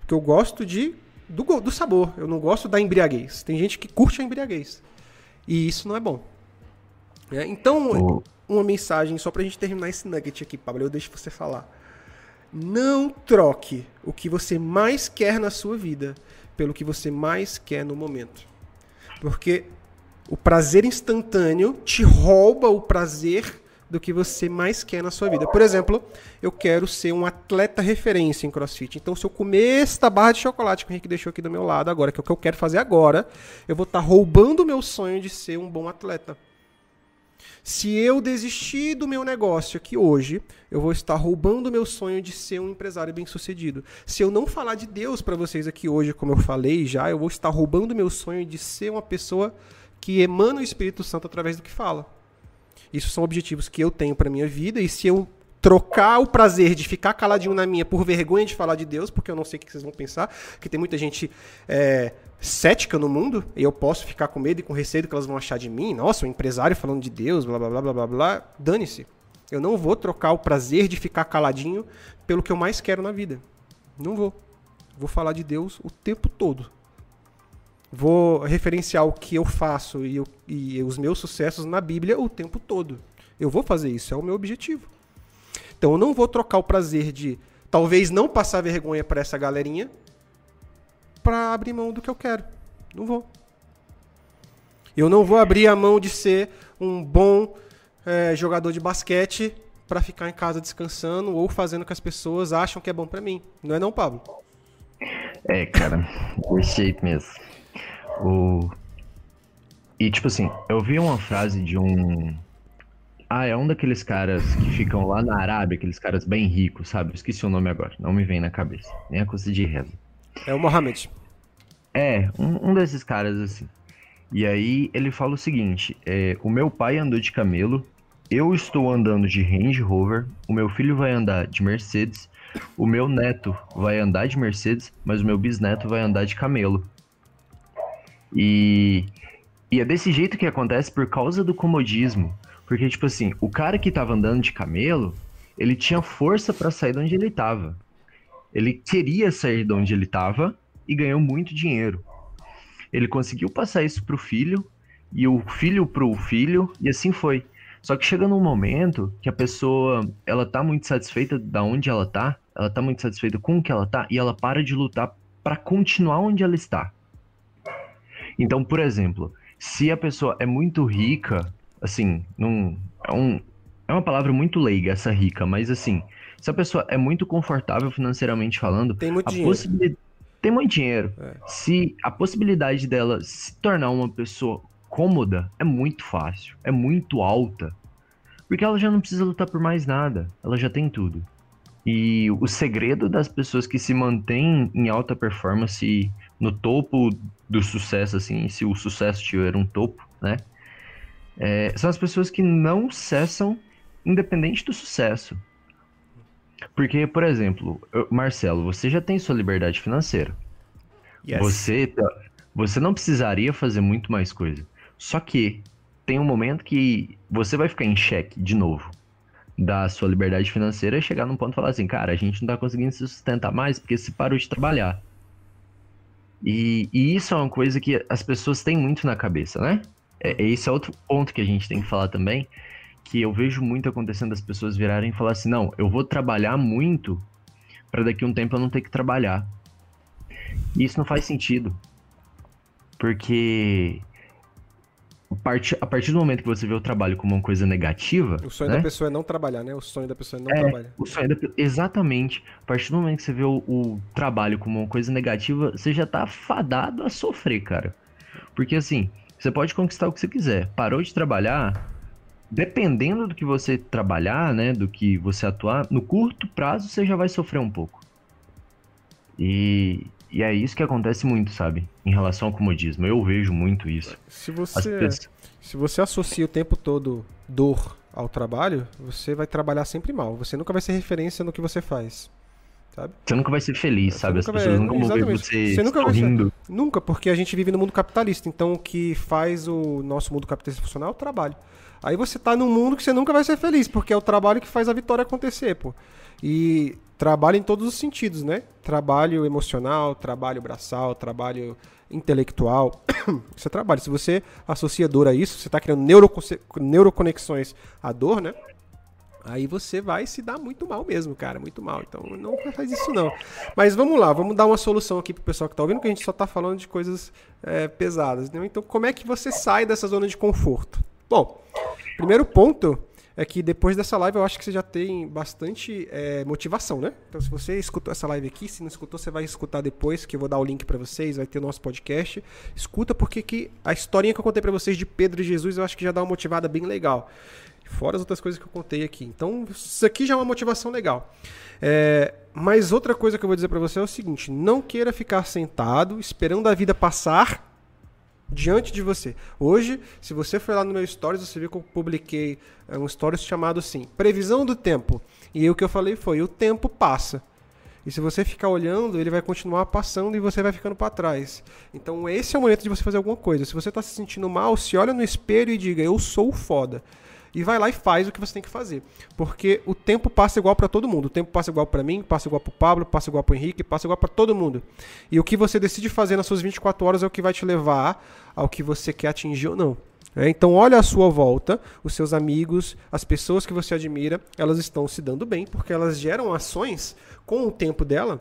A: Porque eu gosto de do, do sabor, eu não gosto da embriaguez. Tem gente que curte a embriaguez. E isso não é bom. É, então, uma mensagem só pra gente terminar esse nugget aqui, Pablo, eu deixo você falar. Não troque o que você mais quer na sua vida pelo que você mais quer no momento. Porque o prazer instantâneo te rouba o prazer do que você mais quer na sua vida. Por exemplo, eu quero ser um atleta referência em CrossFit. Então, se eu comer esta barra de chocolate que o Henrique deixou aqui do meu lado agora, que é o que eu quero fazer agora, eu vou estar roubando o meu sonho de ser um bom atleta. Se eu desistir do meu negócio aqui hoje, eu vou estar roubando o meu sonho de ser um empresário bem-sucedido. Se eu não falar de Deus para vocês aqui hoje, como eu falei já, eu vou estar roubando o meu sonho de ser uma pessoa que emana o Espírito Santo através do que fala. Isso são objetivos que eu tenho para minha vida e se eu trocar o prazer de ficar caladinho na minha por vergonha de falar de Deus, porque eu não sei o que vocês vão pensar, que tem muita gente é, cética no mundo, e eu posso ficar com medo e com receio do que elas vão achar de mim. Nossa, um empresário falando de Deus, blá blá blá blá blá blá. Dane-se. Eu não vou trocar o prazer de ficar caladinho pelo que eu mais quero na vida. Não vou. Vou falar de Deus o tempo todo vou referenciar o que eu faço e, eu, e os meus sucessos na Bíblia o tempo todo. Eu vou fazer isso, é o meu objetivo. Então eu não vou trocar o prazer de talvez não passar vergonha para essa galerinha para abrir mão do que eu quero. Não vou. Eu não vou abrir a mão de ser um bom é, jogador de basquete para ficar em casa descansando ou fazendo o que as pessoas acham que é bom para mim. Não é não, Pablo?
B: É, cara, desse jeito mesmo. O... E, tipo assim, eu vi uma frase de um. Ah, é um daqueles caras que ficam lá na Arábia, aqueles caras bem ricos, sabe? Esqueci o nome agora, não me vem na cabeça. Nem a custa de reza.
A: É o Mohamed.
B: É, um, um desses caras assim. E aí ele fala o seguinte: é, o meu pai andou de camelo, eu estou andando de Range Rover, o meu filho vai andar de Mercedes, o meu neto vai andar de Mercedes, mas o meu bisneto vai andar de camelo. E, e é desse jeito que acontece por causa do comodismo. Porque, tipo assim, o cara que tava andando de camelo, ele tinha força para sair de onde ele tava. Ele queria sair de onde ele tava e ganhou muito dinheiro. Ele conseguiu passar isso pro filho, e o filho pro filho, e assim foi. Só que chega num momento que a pessoa, ela tá muito satisfeita da onde ela tá, ela tá muito satisfeita com o que ela tá, e ela para de lutar para continuar onde ela está. Então, por exemplo, se a pessoa é muito rica, assim, num, é, um, é uma palavra muito leiga essa rica, mas assim, se a pessoa é muito confortável financeiramente falando,
A: tem muito dinheiro.
B: Possibilidade, tem muito dinheiro. É. Se a possibilidade dela se tornar uma pessoa cômoda é muito fácil, é muito alta. Porque ela já não precisa lutar por mais nada, ela já tem tudo. E o segredo das pessoas que se mantêm em alta performance no topo do sucesso, assim, se o sucesso tiver um topo, né? É, são as pessoas que não cessam independente do sucesso. Porque, por exemplo, Marcelo, você já tem sua liberdade financeira. Yes. Você, tá, você não precisaria fazer muito mais coisa. Só que tem um momento que você vai ficar em xeque de novo da sua liberdade financeira e chegar num ponto e falar assim, cara, a gente não tá conseguindo se sustentar mais porque se parou de trabalhar. E, e, isso é uma coisa que as pessoas têm muito na cabeça, né? É, esse é outro ponto que a gente tem que falar também, que eu vejo muito acontecendo as pessoas virarem e falar assim, não, eu vou trabalhar muito para daqui a um tempo eu não ter que trabalhar. E isso não faz sentido. Porque a partir, do momento que você vê o trabalho como uma coisa negativa.
A: O sonho
B: né?
A: da pessoa é não trabalhar, né? O sonho da pessoa é não
B: É,
A: trabalhar.
B: o sonho da- exatamente. A partir do momento que você vê o, o trabalho como uma coisa negativa, você já tá fadado a sofrer, cara. Porque assim, você pode conquistar o que você quiser. Parou de trabalhar, dependendo do que você trabalhar, né? Do que você atuar, no curto prazo você já vai sofrer um pouco. E, e é isso que acontece muito, sabe? Em relação ao comodismo. Eu vejo muito isso.
A: Se você,
B: pessoas-
A: se você associa o tempo todo dor ao trabalho, você vai trabalhar sempre mal. Você nunca vai ser referência no que você faz. Sabe?
B: Você nunca vai ser feliz,
A: Você
B: sabe? As
A: nunca vai-
B: pessoas nunca vão ver você,
A: Você nunca vai ser-
B: sorrindo.
A: Nunca, porque a gente vive no mundo capitalista. Então o que faz o nosso mundo capitalista funcionar é o trabalho. Aí você tá num mundo que você nunca vai ser feliz, porque é o trabalho que faz a vitória acontecer, pô. E trabalho em todos os sentidos, né? Trabalho emocional, trabalho braçal, trabalho intelectual. Isso é trabalho. Se você associa dor a isso, você tá criando neuroconexões à dor, né? Aí você vai se dar muito mal mesmo, cara, muito mal. Então não faz isso não. Mas vamos lá, vamos dar uma solução aqui pro pessoal que tá ouvindo, que a gente só tá falando de coisas é, pesadas. Né? Então como é que você sai dessa zona de conforto? Bom, primeiro ponto é que depois dessa live eu acho que você já tem bastante é, motivação, né? Então se você escutou essa live aqui, se não escutou, você vai escutar depois, que eu vou dar o link pra vocês, vai ter o nosso podcast. Escuta porque que a historinha que eu contei pra vocês de Pedro e Jesus, eu acho que já dá uma motivada bem legal. Fora as outras coisas que eu contei aqui. Então, isso aqui já é uma motivação legal. É, mas outra coisa que eu vou dizer pra você é o seguinte: não queira ficar sentado esperando a vida passar diante de você. Hoje, se você for lá no meu stories, você viu que eu publiquei é, um stories chamado assim: Previsão do tempo. E o que eu falei foi: o tempo passa. E se você ficar olhando, ele vai continuar passando e você vai ficando para trás. Então esse é o momento de você fazer alguma coisa. Se você está se sentindo mal, se olha no espelho e diga: eu sou foda. E vai lá e faz o que você tem que fazer. Porque o tempo passa igual para todo mundo. O tempo passa igual para mim, passa igual para o Pablo, passa igual para o Henrique, passa igual para todo mundo. E o que você decide fazer nas suas 24 horas é o que vai te levar ao que você quer atingir ou não. É, então olha à sua volta, os seus amigos, as pessoas que você admira, elas estão se dando bem porque elas geram ações com o tempo dela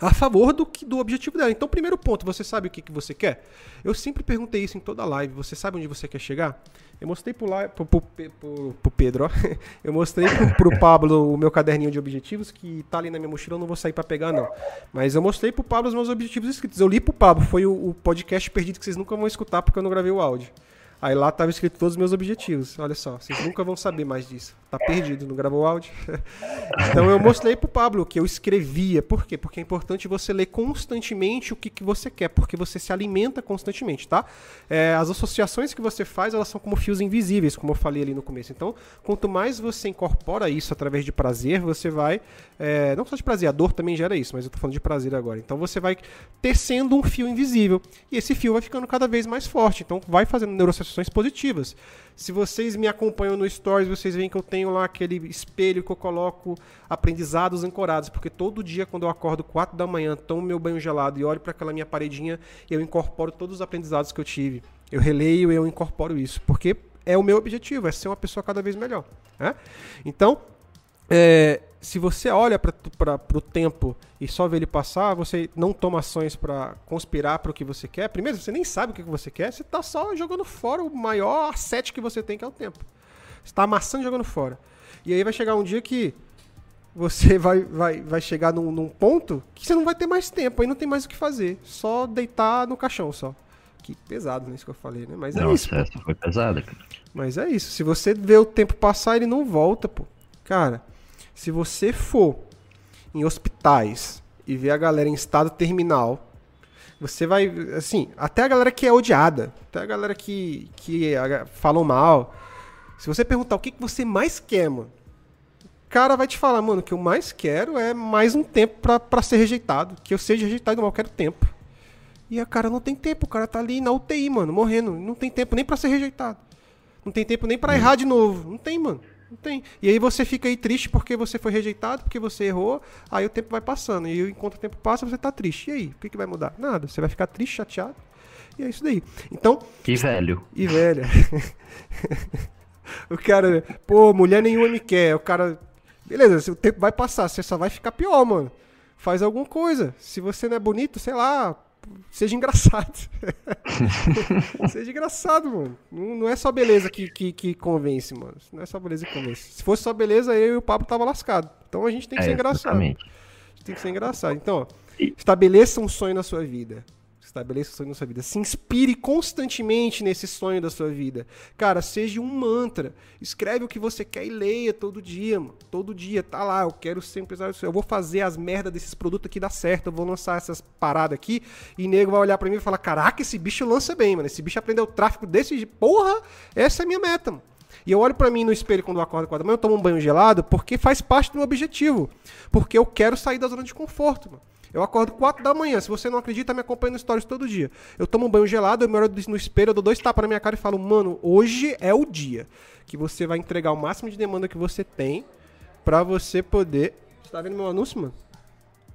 A: a favor do, que, do objetivo dela. Então, primeiro ponto, você sabe o que, que você quer? Eu sempre perguntei isso em toda live. Você sabe onde você quer chegar? Eu mostrei pro, pro, pro, pro, pro Pedro, ó. Eu mostrei pro, pro Pablo o meu caderninho de objetivos, que tá ali na minha mochila, eu não vou sair para pegar, não. Mas eu mostrei pro Pablo os meus objetivos escritos. Eu li pro Pablo, foi o, o podcast perdido que vocês nunca vão escutar porque eu não gravei o áudio. Aí lá tava escrito todos os meus objetivos. Olha só, vocês nunca vão saber mais disso. Tá perdido, não gravou o áudio. então eu mostrei pro Pablo que eu escrevia. Por quê? Porque é importante você ler constantemente o que, que você quer, porque você se alimenta constantemente, tá? É, as associações que você faz, elas são como fios invisíveis, como eu falei ali no começo. Então, quanto mais você incorpora isso através de prazer, você vai. é, não só de prazer, a dor também gera isso, mas eu tô falando de prazer agora. Então você vai tecendo um fio invisível. E esse fio vai ficando cada vez mais forte. Então vai fazendo neurociências positivas. Se vocês me acompanham no Stories, vocês veem que eu tenho lá aquele espelho que eu coloco aprendizados ancorados, porque todo dia quando eu acordo 4 da manhã, tomo meu banho gelado e olho para aquela minha paredinha, eu incorporo todos os aprendizados que eu tive. Eu releio eu incorporo isso, porque é o meu objetivo, é ser uma pessoa cada vez melhor. Né? Então, é, se você olha para o tempo e só vê ele passar, você não toma ações para conspirar para o que você quer. Primeiro, você nem sabe o que você quer, você está só jogando fora o maior asset que você tem, que é o tempo. Você está amassando e jogando fora. E aí vai chegar um dia que você vai, vai, vai chegar num, num ponto que você não vai ter mais tempo, aí não tem mais o que fazer. Só deitar no caixão só. Que pesado, né? Isso que eu falei, né? Mas é
B: Nossa,
A: isso. pô.
B: essa foi pesada, cara.
A: Mas é isso. Se você vê o tempo passar, ele não volta, pô. Cara, se você for em hospitais e ver a galera em estado terminal, você vai, assim, até a galera que é odiada, até a galera que, que falam mal. Se você perguntar o que, que você mais quer, mano, o cara vai te falar, mano, o que eu mais quero é mais um tempo pra, ser rejeitado. Que eu seja rejeitado, eu quero tempo. E a cara não tem tempo, o cara tá ali na UTI, mano, morrendo. Não tem tempo nem pra ser rejeitado. Não tem tempo nem pra errar de novo. Não tem, mano. Não tem. E aí você fica aí triste porque você foi rejeitado, porque você errou, aí o tempo vai passando. E enquanto o tempo passa, você tá triste. E aí? O que, que vai mudar? Nada. Você vai ficar triste, chateado. E é isso daí. Então,
B: Que velho.
A: e velha. o cara, pô, mulher nenhuma me quer. O cara, beleza, o tempo vai passar, você só vai ficar pior, mano. Faz alguma coisa. Se você não é bonito, sei lá, seja engraçado. seja engraçado, mano. Não, não, é só beleza que, que, que, convence, mano. Não é só beleza que convence. Se fosse só beleza, eu e o Pablo tava lascado. Então a gente tem que é, ser engraçado. Exatamente. A gente tem que ser engraçado. Então, ó, estabeleça um sonho na sua vida. Estabeleça o sonho na sua vida. Se inspire constantemente nesse sonho da sua vida. Cara, seja um mantra. Escreve o que você quer e leia todo dia, mano. Todo dia, tá lá. Eu quero ser empresário. Eu vou fazer as merdas desses produtos aqui dar certo. Eu vou lançar essas paradas aqui. E nego vai olhar para mim e falar: Caraca, esse bicho lança bem, mano. Esse bicho aprendeu tráfego desse. Porra, essa é a minha meta, mano. E eu olho para mim no espelho quando eu acordo 4 da manhã, eu tomo um banho gelado, porque faz parte do meu objetivo. Porque eu quero sair da zona de conforto, mano. Eu acordo 4 da manhã. Se você não acredita, me acompanha no stories todo dia. Eu tomo um banho gelado, eu me olho no espelho, eu dou dois tapas na minha cara e falo, mano, hoje é o dia que você vai entregar o máximo de demanda que você tem para você poder. Você tá vendo meu anúncio, mano?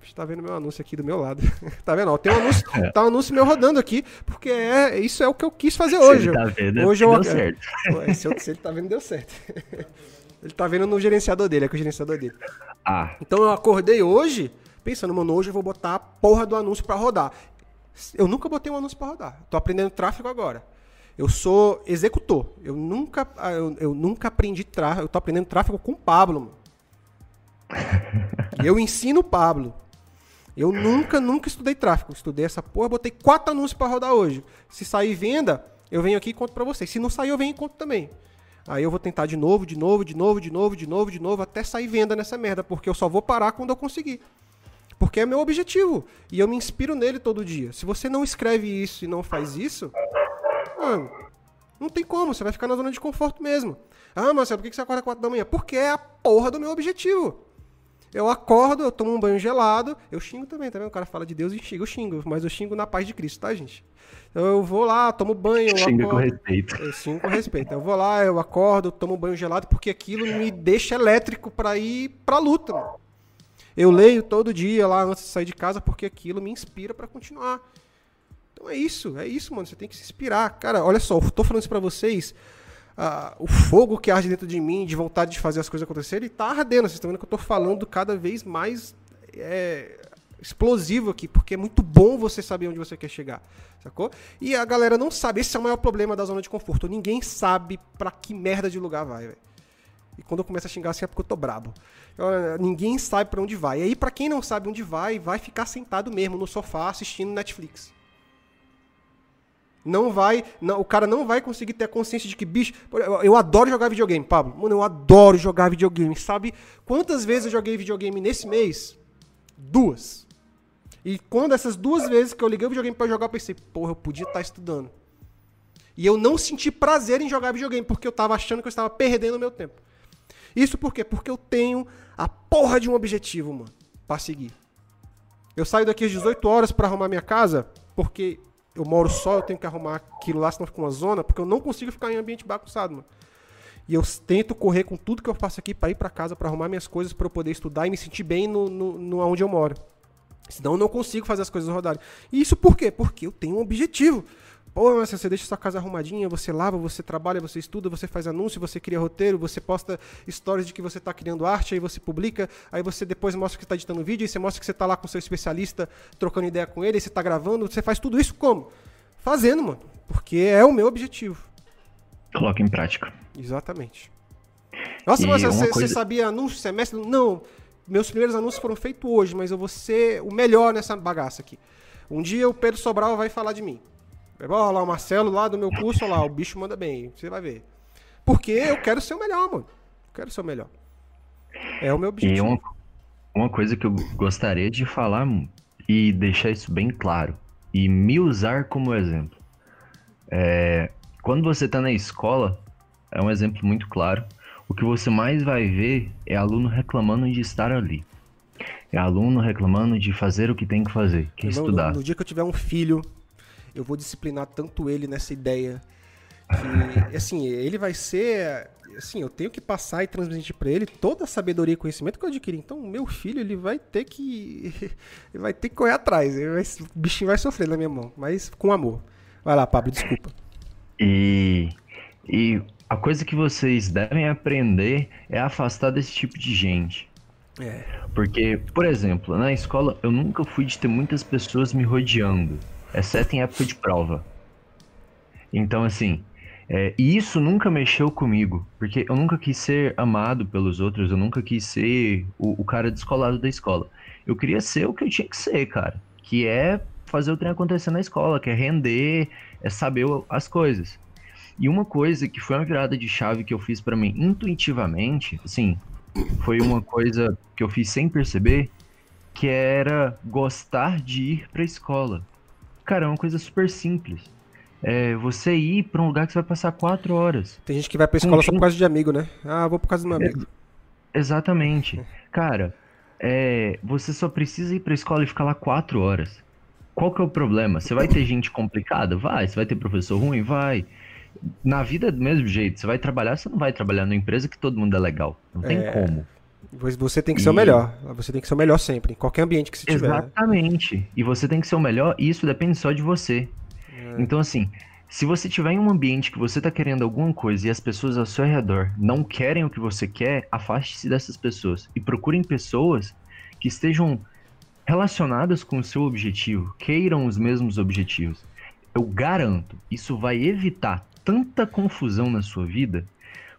A: Você tá vendo meu anúncio aqui do meu lado. tá vendo? Ó, tem um anúncio, é. tá um anúncio meu rodando aqui, porque é, isso é o que eu quis fazer hoje.
B: Ele tá vendo, hoje eu, deu certo.
A: Se, se ele tá vendo, deu certo. ele tá vendo no gerenciador dele, é com o gerenciador dele. Ah. Então eu acordei hoje pensando, mano, hoje eu vou botar a porra do anúncio para rodar. Eu nunca botei um anúncio para rodar. Tô aprendendo tráfego agora. Eu sou executor. Eu nunca, eu, eu nunca aprendi tráfego. Eu tô aprendendo tráfego com o Pablo, mano. Eu ensino o Pablo. Eu nunca, nunca estudei tráfego. Estudei essa porra, botei quatro anúncios para rodar hoje. Se sair venda, eu venho aqui e conto para vocês. Se não sair, eu venho e conto também. Aí eu vou tentar de novo, de novo, de novo, de novo, de novo, de novo, até sair venda nessa merda, porque eu só vou parar quando eu conseguir. Porque é meu objetivo. E eu me inspiro nele todo dia. Se você não escreve isso e não faz isso, mano, não tem como. Você vai ficar na zona de conforto mesmo. Ah, Marcelo, por que você acorda 4 da manhã? Porque é a porra do meu objetivo. Eu acordo, eu tomo um banho gelado, eu xingo também, tá vendo? O cara fala de Deus e xinga, eu xingo, mas eu xingo na paz de Cristo, tá, gente? Então eu vou lá, tomo banho,
B: Xinga acordo, com respeito.
A: Eu xingo com respeito. Eu vou lá, eu acordo, tomo banho gelado, porque aquilo me deixa elétrico para ir pra luta, mano. Eu leio todo dia lá antes de sair de casa porque aquilo me inspira para continuar. Então é isso, é isso, mano. Você tem que se inspirar. Cara, olha só, eu tô falando isso pra vocês. Uh, o fogo que arde dentro de mim, de vontade de fazer as coisas acontecerem, ele tá ardendo. Vocês estão vendo que eu tô falando cada vez mais é, explosivo aqui, porque é muito bom você saber onde você quer chegar, sacou? E a galera não sabe, esse é o maior problema da zona de conforto. Ninguém sabe para que merda de lugar vai, velho. E quando eu começo a xingar assim é porque eu tô brabo. ninguém sabe para onde vai. E aí, para quem não sabe onde vai, vai ficar sentado mesmo no sofá assistindo Netflix. Não vai, não, o cara não vai conseguir ter a consciência de que, bicho, eu, eu adoro jogar videogame, Pablo. Mano, eu adoro jogar videogame. Sabe quantas vezes eu joguei videogame nesse mês? Duas. E quando essas duas vezes que eu liguei o videogame para jogar, eu pensei, porra, eu podia estar tá estudando. E eu não senti prazer em jogar videogame, porque eu tava achando que eu estava perdendo o meu tempo. Isso por quê? Porque eu tenho a porra de um objetivo, mano, pra seguir. Eu saio daqui às 18 horas para arrumar minha casa, porque eu moro só, eu tenho que arrumar aquilo lá, senão fica uma zona, porque eu não consigo ficar em ambiente bagunçado, mano. E eu tento correr com tudo que eu faço aqui para ir para casa, para arrumar minhas coisas, para eu poder estudar e me sentir bem no, no, no onde eu moro. Senão eu não consigo fazer as coisas rodarem. E isso por quê? Porque eu tenho um objetivo. Pô, mas você deixa sua casa arrumadinha, você lava, você trabalha, você estuda, você faz anúncio, você cria roteiro, você posta stories de que você está criando arte, aí você publica, aí você depois mostra que está editando vídeo, aí você mostra que você está lá com seu especialista, trocando ideia com ele, aí você está gravando, você faz tudo isso como? Fazendo, mano. Porque é o meu objetivo.
B: Coloca em prática.
A: Exatamente. Nossa, mas você, coisa... você sabia anúncio semestre? Não. Meus primeiros anúncios foram feitos hoje, mas eu vou ser o melhor nessa bagaça aqui. Um dia o Pedro Sobral vai falar de mim. Olha lá o Marcelo lá do meu curso, olha lá, o bicho manda bem, você vai ver. Porque eu quero ser o melhor, mano. Eu quero ser o melhor. É o meu objetivo.
B: E uma, uma coisa que eu gostaria de falar e deixar isso bem claro, e me usar como exemplo. É, quando você está na escola, é um exemplo muito claro. O que você mais vai ver é aluno reclamando de estar ali. É aluno reclamando de fazer o que tem que fazer, que é estudar.
A: No, no dia que eu tiver um filho, eu vou disciplinar tanto ele nessa ideia que, assim, ele vai ser, assim, eu tenho que passar e transmitir para ele toda a sabedoria e conhecimento que eu adquiri. Então, meu filho, ele vai ter que, ele vai ter que correr atrás. Vai, o bichinho vai sofrer na minha mão, mas com amor. Vai lá, Pablo, desculpa.
B: E, e a coisa que vocês devem aprender é afastar desse tipo de gente. É. Porque, por exemplo, na escola eu nunca fui de ter muitas pessoas me rodeando. Exceto em época de prova. Então, assim, é, e isso nunca mexeu comigo, porque eu nunca quis ser amado pelos outros, eu nunca quis ser o, o, cara descolado da escola. Eu queria ser o que eu tinha que ser, cara, que é fazer o trem acontecer na escola, que é render, é saber as coisas. E uma coisa que foi uma virada de chave que eu fiz para mim intuitivamente, assim, foi uma coisa que eu fiz sem perceber, que era gostar de ir pra escola. Cara, é uma coisa super simples. É você ir pra um lugar que você vai passar quatro horas.
A: Tem gente que vai pra escola só por causa de amigo, né? Ah, vou por causa do meu amigo.
B: É, exatamente. Cara, é, você só precisa ir pra escola e ficar lá quatro horas. Qual que é o problema? Você vai ter gente complicada? Vai. Você vai ter professor ruim? Vai. Na vida é do mesmo jeito. Você vai trabalhar, você não vai trabalhar numa empresa que todo mundo é legal. Não tem é... como.
A: Você tem que e... ser o melhor. Você tem que ser o melhor sempre, em qualquer ambiente que você
B: tiver. Né? Exatamente. E você tem que ser o melhor, e isso depende só de você. É. Então, assim, se você tiver em um ambiente que você está querendo alguma coisa e as pessoas ao seu redor não querem o que você quer, afaste-se dessas pessoas e procurem pessoas que estejam relacionadas com o seu objetivo, queiram os mesmos objetivos. Eu garanto, isso vai evitar tanta confusão na sua vida,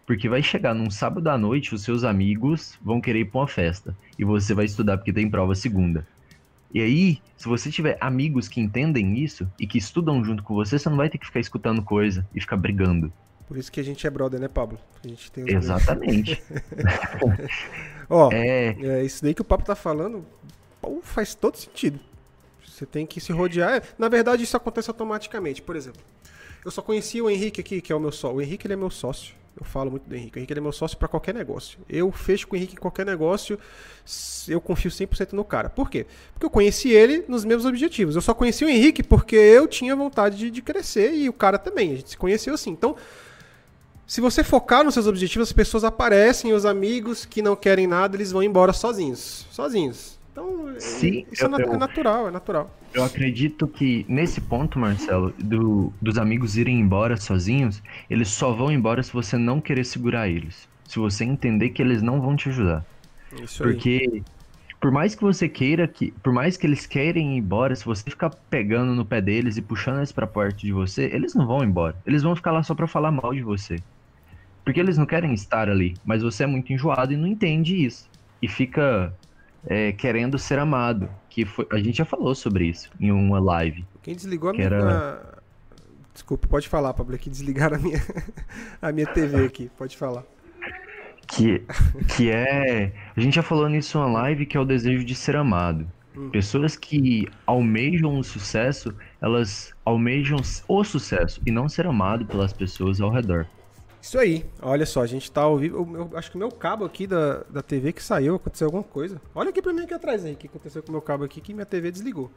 B: porque vai chegar num sábado à noite, os seus amigos vão querer ir para uma festa e você vai estudar porque tem prova segunda. E aí, se você tiver amigos que entendem isso e que estudam junto com você, você não vai ter que ficar escutando coisa e ficar brigando.
A: Por isso que a gente é brother, né, Pablo? A gente
B: tem Exatamente.
A: Ó, é... é... isso daí que o Pablo tá falando pô, faz todo sentido. Você tem que se rodear. Na verdade, isso acontece automaticamente. Por exemplo, eu só conheci o Henrique aqui, que é o meu sócio. O Henrique ele é meu sócio. Eu falo muito do Henrique. O Henrique é meu sócio para qualquer negócio. Eu fecho com o Henrique em qualquer negócio. Eu confio 100% no cara. Por quê? Porque eu conheci ele nos meus objetivos. Eu só conheci o Henrique porque eu tinha vontade de, de crescer e o cara também. A gente se conheceu assim. Então, se você focar nos seus objetivos, as pessoas aparecem, os amigos que não querem nada, eles vão embora sozinhos. Sozinhos. Então,
B: Sim,
A: isso eu, é, natural, é natural.
B: Eu acredito que nesse ponto, Marcelo, do, dos amigos irem embora sozinhos, eles só vão embora se você não querer segurar eles. Se você entender que eles não vão te ajudar. Isso Porque aí. por mais que você queira que, por mais que eles querem ir embora, se você ficar pegando no pé deles e puxando eles para perto de você, eles não vão embora. Eles vão ficar lá só para falar mal de você. Porque eles não querem estar ali, mas você é muito enjoado e não entende isso. E fica é, querendo ser amado. Que foi, a gente já falou sobre isso em uma live.
A: Quem desligou a minha. Era... Desculpa, pode falar, Pablo, que desligaram a minha, a minha TV aqui, pode falar.
B: Que, que é. A gente já falou nisso em uma live que é o desejo de ser amado. Hum. Pessoas que almejam o sucesso, elas almejam o sucesso e não ser amado pelas pessoas ao redor.
A: Isso aí, olha só, a gente tá ao vivo. Eu, acho que o meu cabo aqui da, da TV que saiu, aconteceu alguma coisa. Olha aqui pra mim aqui atrás aí, o que aconteceu com o meu cabo aqui, que minha TV desligou.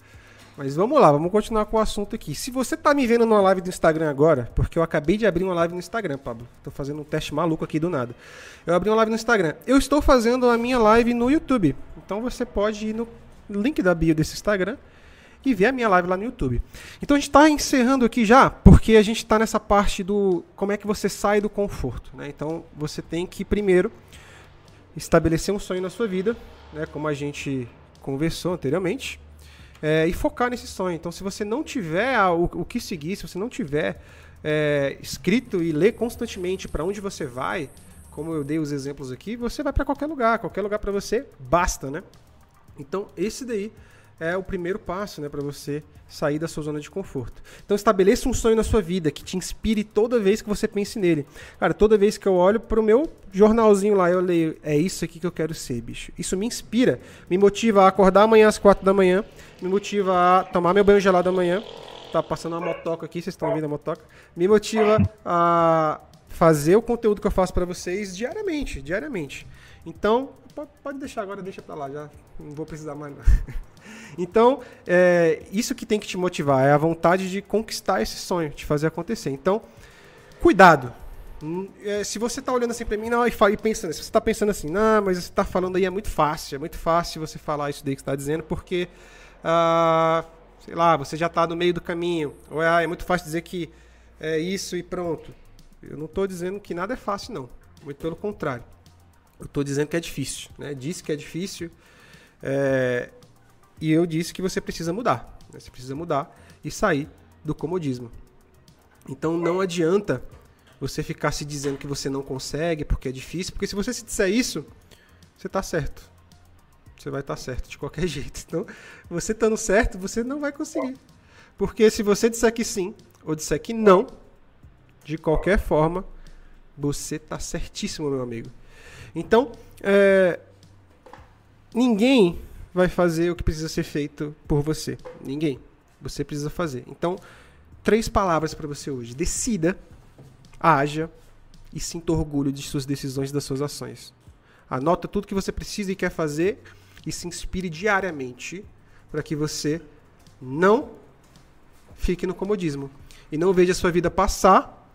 A: Mas vamos lá, vamos continuar com o assunto aqui. Se você tá me vendo numa live do Instagram agora, porque eu acabei de abrir uma live no Instagram, Pablo. Tô fazendo um teste maluco aqui do nada. Eu abri uma live no Instagram. Eu estou fazendo a minha live no YouTube. Então você pode ir no link da bio desse Instagram e ver a minha live lá no YouTube. Então a gente está encerrando aqui já, porque a gente está nessa parte do como é que você sai do conforto. Né? Então você tem que primeiro estabelecer um sonho na sua vida, né? como a gente conversou anteriormente, é, e focar nesse sonho. Então se você não tiver o, o que seguir, se você não tiver é, escrito e ler constantemente para onde você vai, como eu dei os exemplos aqui, você vai para qualquer lugar, qualquer lugar para você basta, né? Então esse daí é o primeiro passo né, para você sair da sua zona de conforto. Então estabeleça um sonho na sua vida que te inspire toda vez que você pense nele. Cara, toda vez que eu olho para o meu jornalzinho lá, eu leio, é isso aqui que eu quero ser, bicho. Isso me inspira, me motiva a acordar amanhã às quatro da manhã, me motiva a tomar meu banho gelado amanhã. Tá passando uma motoca aqui, vocês estão ouvindo a motoca? Me motiva a fazer o conteúdo que eu faço para vocês diariamente, diariamente. Então, pode deixar agora, deixa para lá, já não vou precisar mais não. Então, é, isso que tem que te motivar, é a vontade de conquistar esse sonho, de fazer acontecer. Então, cuidado. Hum, é, se você está olhando assim para mim não, e, e pensando, se você está pensando assim, não, mas você está falando aí é muito fácil, é muito fácil você falar isso daí que está dizendo, porque, ah, sei lá, você já está no meio do caminho, ou é, é muito fácil dizer que é isso e pronto. Eu não estou dizendo que nada é fácil, não. Muito pelo contrário. Eu estou dizendo que é difícil. Né? Disse que é difícil. É, e eu disse que você precisa mudar. Né? Você precisa mudar e sair do comodismo. Então não adianta você ficar se dizendo que você não consegue porque é difícil, porque se você se disser isso, você está certo. Você vai estar tá certo de qualquer jeito. Então, você estando certo, você não vai conseguir. Porque se você disser que sim ou disser que não, de qualquer forma, você está certíssimo, meu amigo. Então, é, ninguém vai fazer o que precisa ser feito por você. Ninguém. Você precisa fazer. Então, três palavras para você hoje. Decida, haja e sinta orgulho de suas decisões e das suas ações. Anota tudo que você precisa e quer fazer e se inspire diariamente para que você não fique no comodismo e não veja a sua vida passar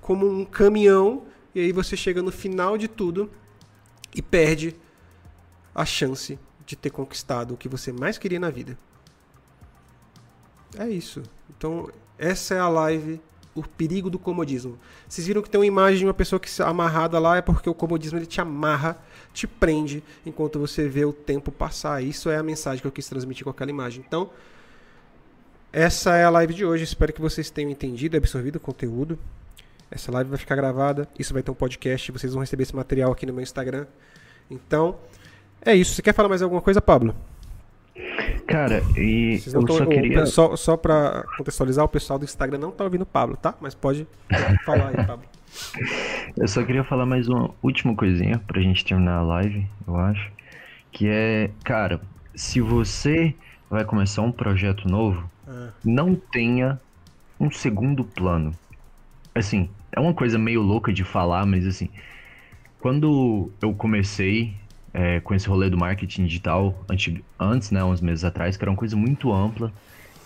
A: como um caminhão e aí você chega no final de tudo e perde a chance de ter conquistado o que você mais queria na vida. É isso. Então, essa é a live o perigo do comodismo. Vocês viram que tem uma imagem de uma pessoa que amarrada lá é porque o comodismo ele te amarra, te prende enquanto você vê o tempo passar. Isso é a mensagem que eu quis transmitir com aquela imagem. Então, essa é a live de hoje. Espero que vocês tenham entendido e absorvido o conteúdo. Essa live vai ficar gravada, isso vai ter um podcast, vocês vão receber esse material aqui no meu Instagram. Então, é isso. Você quer falar mais alguma coisa, Pablo?
B: Cara, e eu
A: tão,
B: só queria.
A: Só, só pra contextualizar, o pessoal do Instagram não tá ouvindo o Pablo, tá? Mas pode falar aí, Pablo.
B: Eu só queria falar mais uma última coisinha pra gente terminar a live, eu acho. Que é, cara, se você vai começar um projeto novo, ah. não tenha um segundo plano. Assim, é uma coisa meio louca de falar, mas assim, quando eu comecei é, com esse rolê do marketing digital antes, né, uns meses atrás, que era uma coisa muito ampla.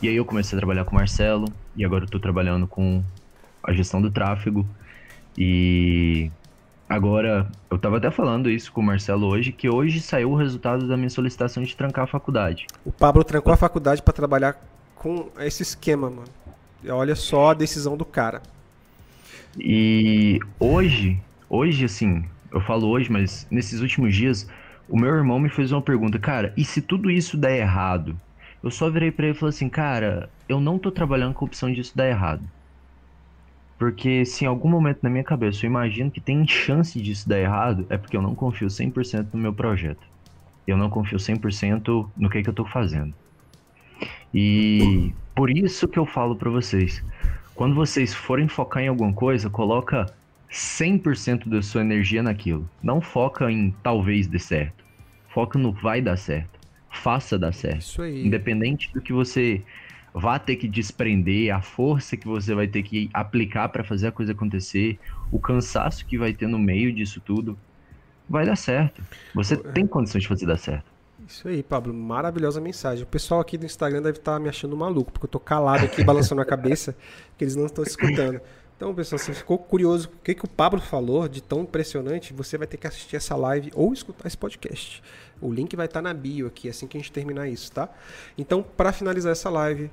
B: E aí eu comecei a trabalhar com o Marcelo e agora eu tô trabalhando com a gestão do tráfego. E agora eu tava até falando isso com o Marcelo hoje, que hoje saiu o resultado da minha solicitação de trancar a faculdade.
A: O Pablo trancou a faculdade para trabalhar com esse esquema, mano. Olha só a decisão do cara.
B: E hoje, hoje assim, eu falo hoje, mas nesses últimos dias, o meu irmão me fez uma pergunta, cara, e se tudo isso der errado? Eu só virei para ele e falei assim, cara, eu não tô trabalhando com a opção disso dar errado. Porque se em algum momento na minha cabeça eu imagino que tem chance disso dar errado, é porque eu não confio 100% no meu projeto. Eu não confio 100% no que, que eu tô fazendo. E por isso que eu falo para vocês, quando vocês forem focar em alguma coisa, coloca 100% da sua energia naquilo. Não foca em talvez dê certo. Foca no vai dar certo. Faça dar certo.
A: Isso aí.
B: Independente do que você vá ter que desprender, a força que você vai ter que aplicar para fazer a coisa acontecer, o cansaço que vai ter no meio disso tudo, vai dar certo. Você tem condições de fazer dar certo.
A: Isso aí, Pablo. Maravilhosa mensagem. O pessoal aqui do Instagram deve estar me achando maluco, porque eu tô calado aqui, balançando a cabeça, que eles não estão escutando. Então, pessoal, se ficou curioso o que, que o Pablo falou de tão impressionante, você vai ter que assistir essa live ou escutar esse podcast. O link vai estar na bio aqui, assim que a gente terminar isso, tá? Então, para finalizar essa live,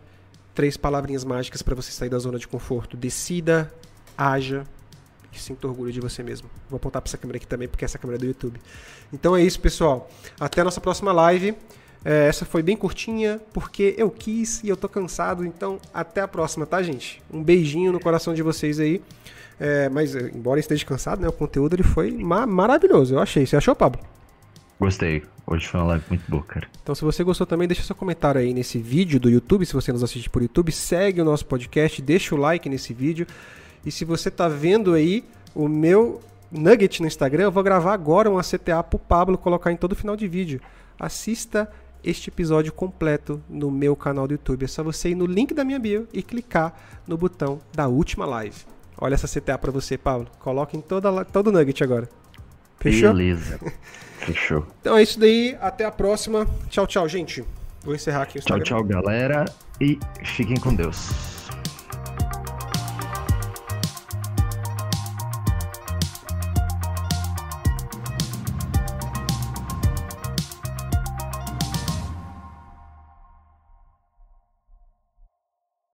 A: três palavrinhas mágicas para você sair da zona de conforto. Decida, haja e sinta orgulho de você mesmo. Vou apontar para essa câmera aqui também, porque essa câmera é do YouTube. Então é isso, pessoal. Até a nossa próxima live. É, essa foi bem curtinha, porque eu quis e eu tô cansado. Então, até a próxima, tá, gente? Um beijinho no coração de vocês aí. É, mas, é, embora esteja cansado, né? O conteúdo ele foi ma maravilhoso, eu achei. Você achou, Pablo?
B: Gostei. Hoje foi uma live muito boa, cara.
A: Então, se você gostou também, deixa seu comentário aí nesse vídeo do YouTube. Se você nos assiste por YouTube, segue o nosso podcast, deixa o like nesse vídeo. E se você tá vendo aí o meu nugget no Instagram, eu vou gravar agora uma CTA pro Pablo colocar em todo final de vídeo. Assista este episódio completo no meu canal do YouTube. É só você ir no link da minha bio e clicar no botão da última live. Olha essa CTA para você, Paulo. Coloca em toda, todo o nugget agora.
B: Fechou? Beleza. Fechou.
A: Então é isso daí. Até a próxima. Tchau, tchau, gente. Vou encerrar aqui o
B: Instagram. Tchau, tchau, galera. E fiquem com Deus.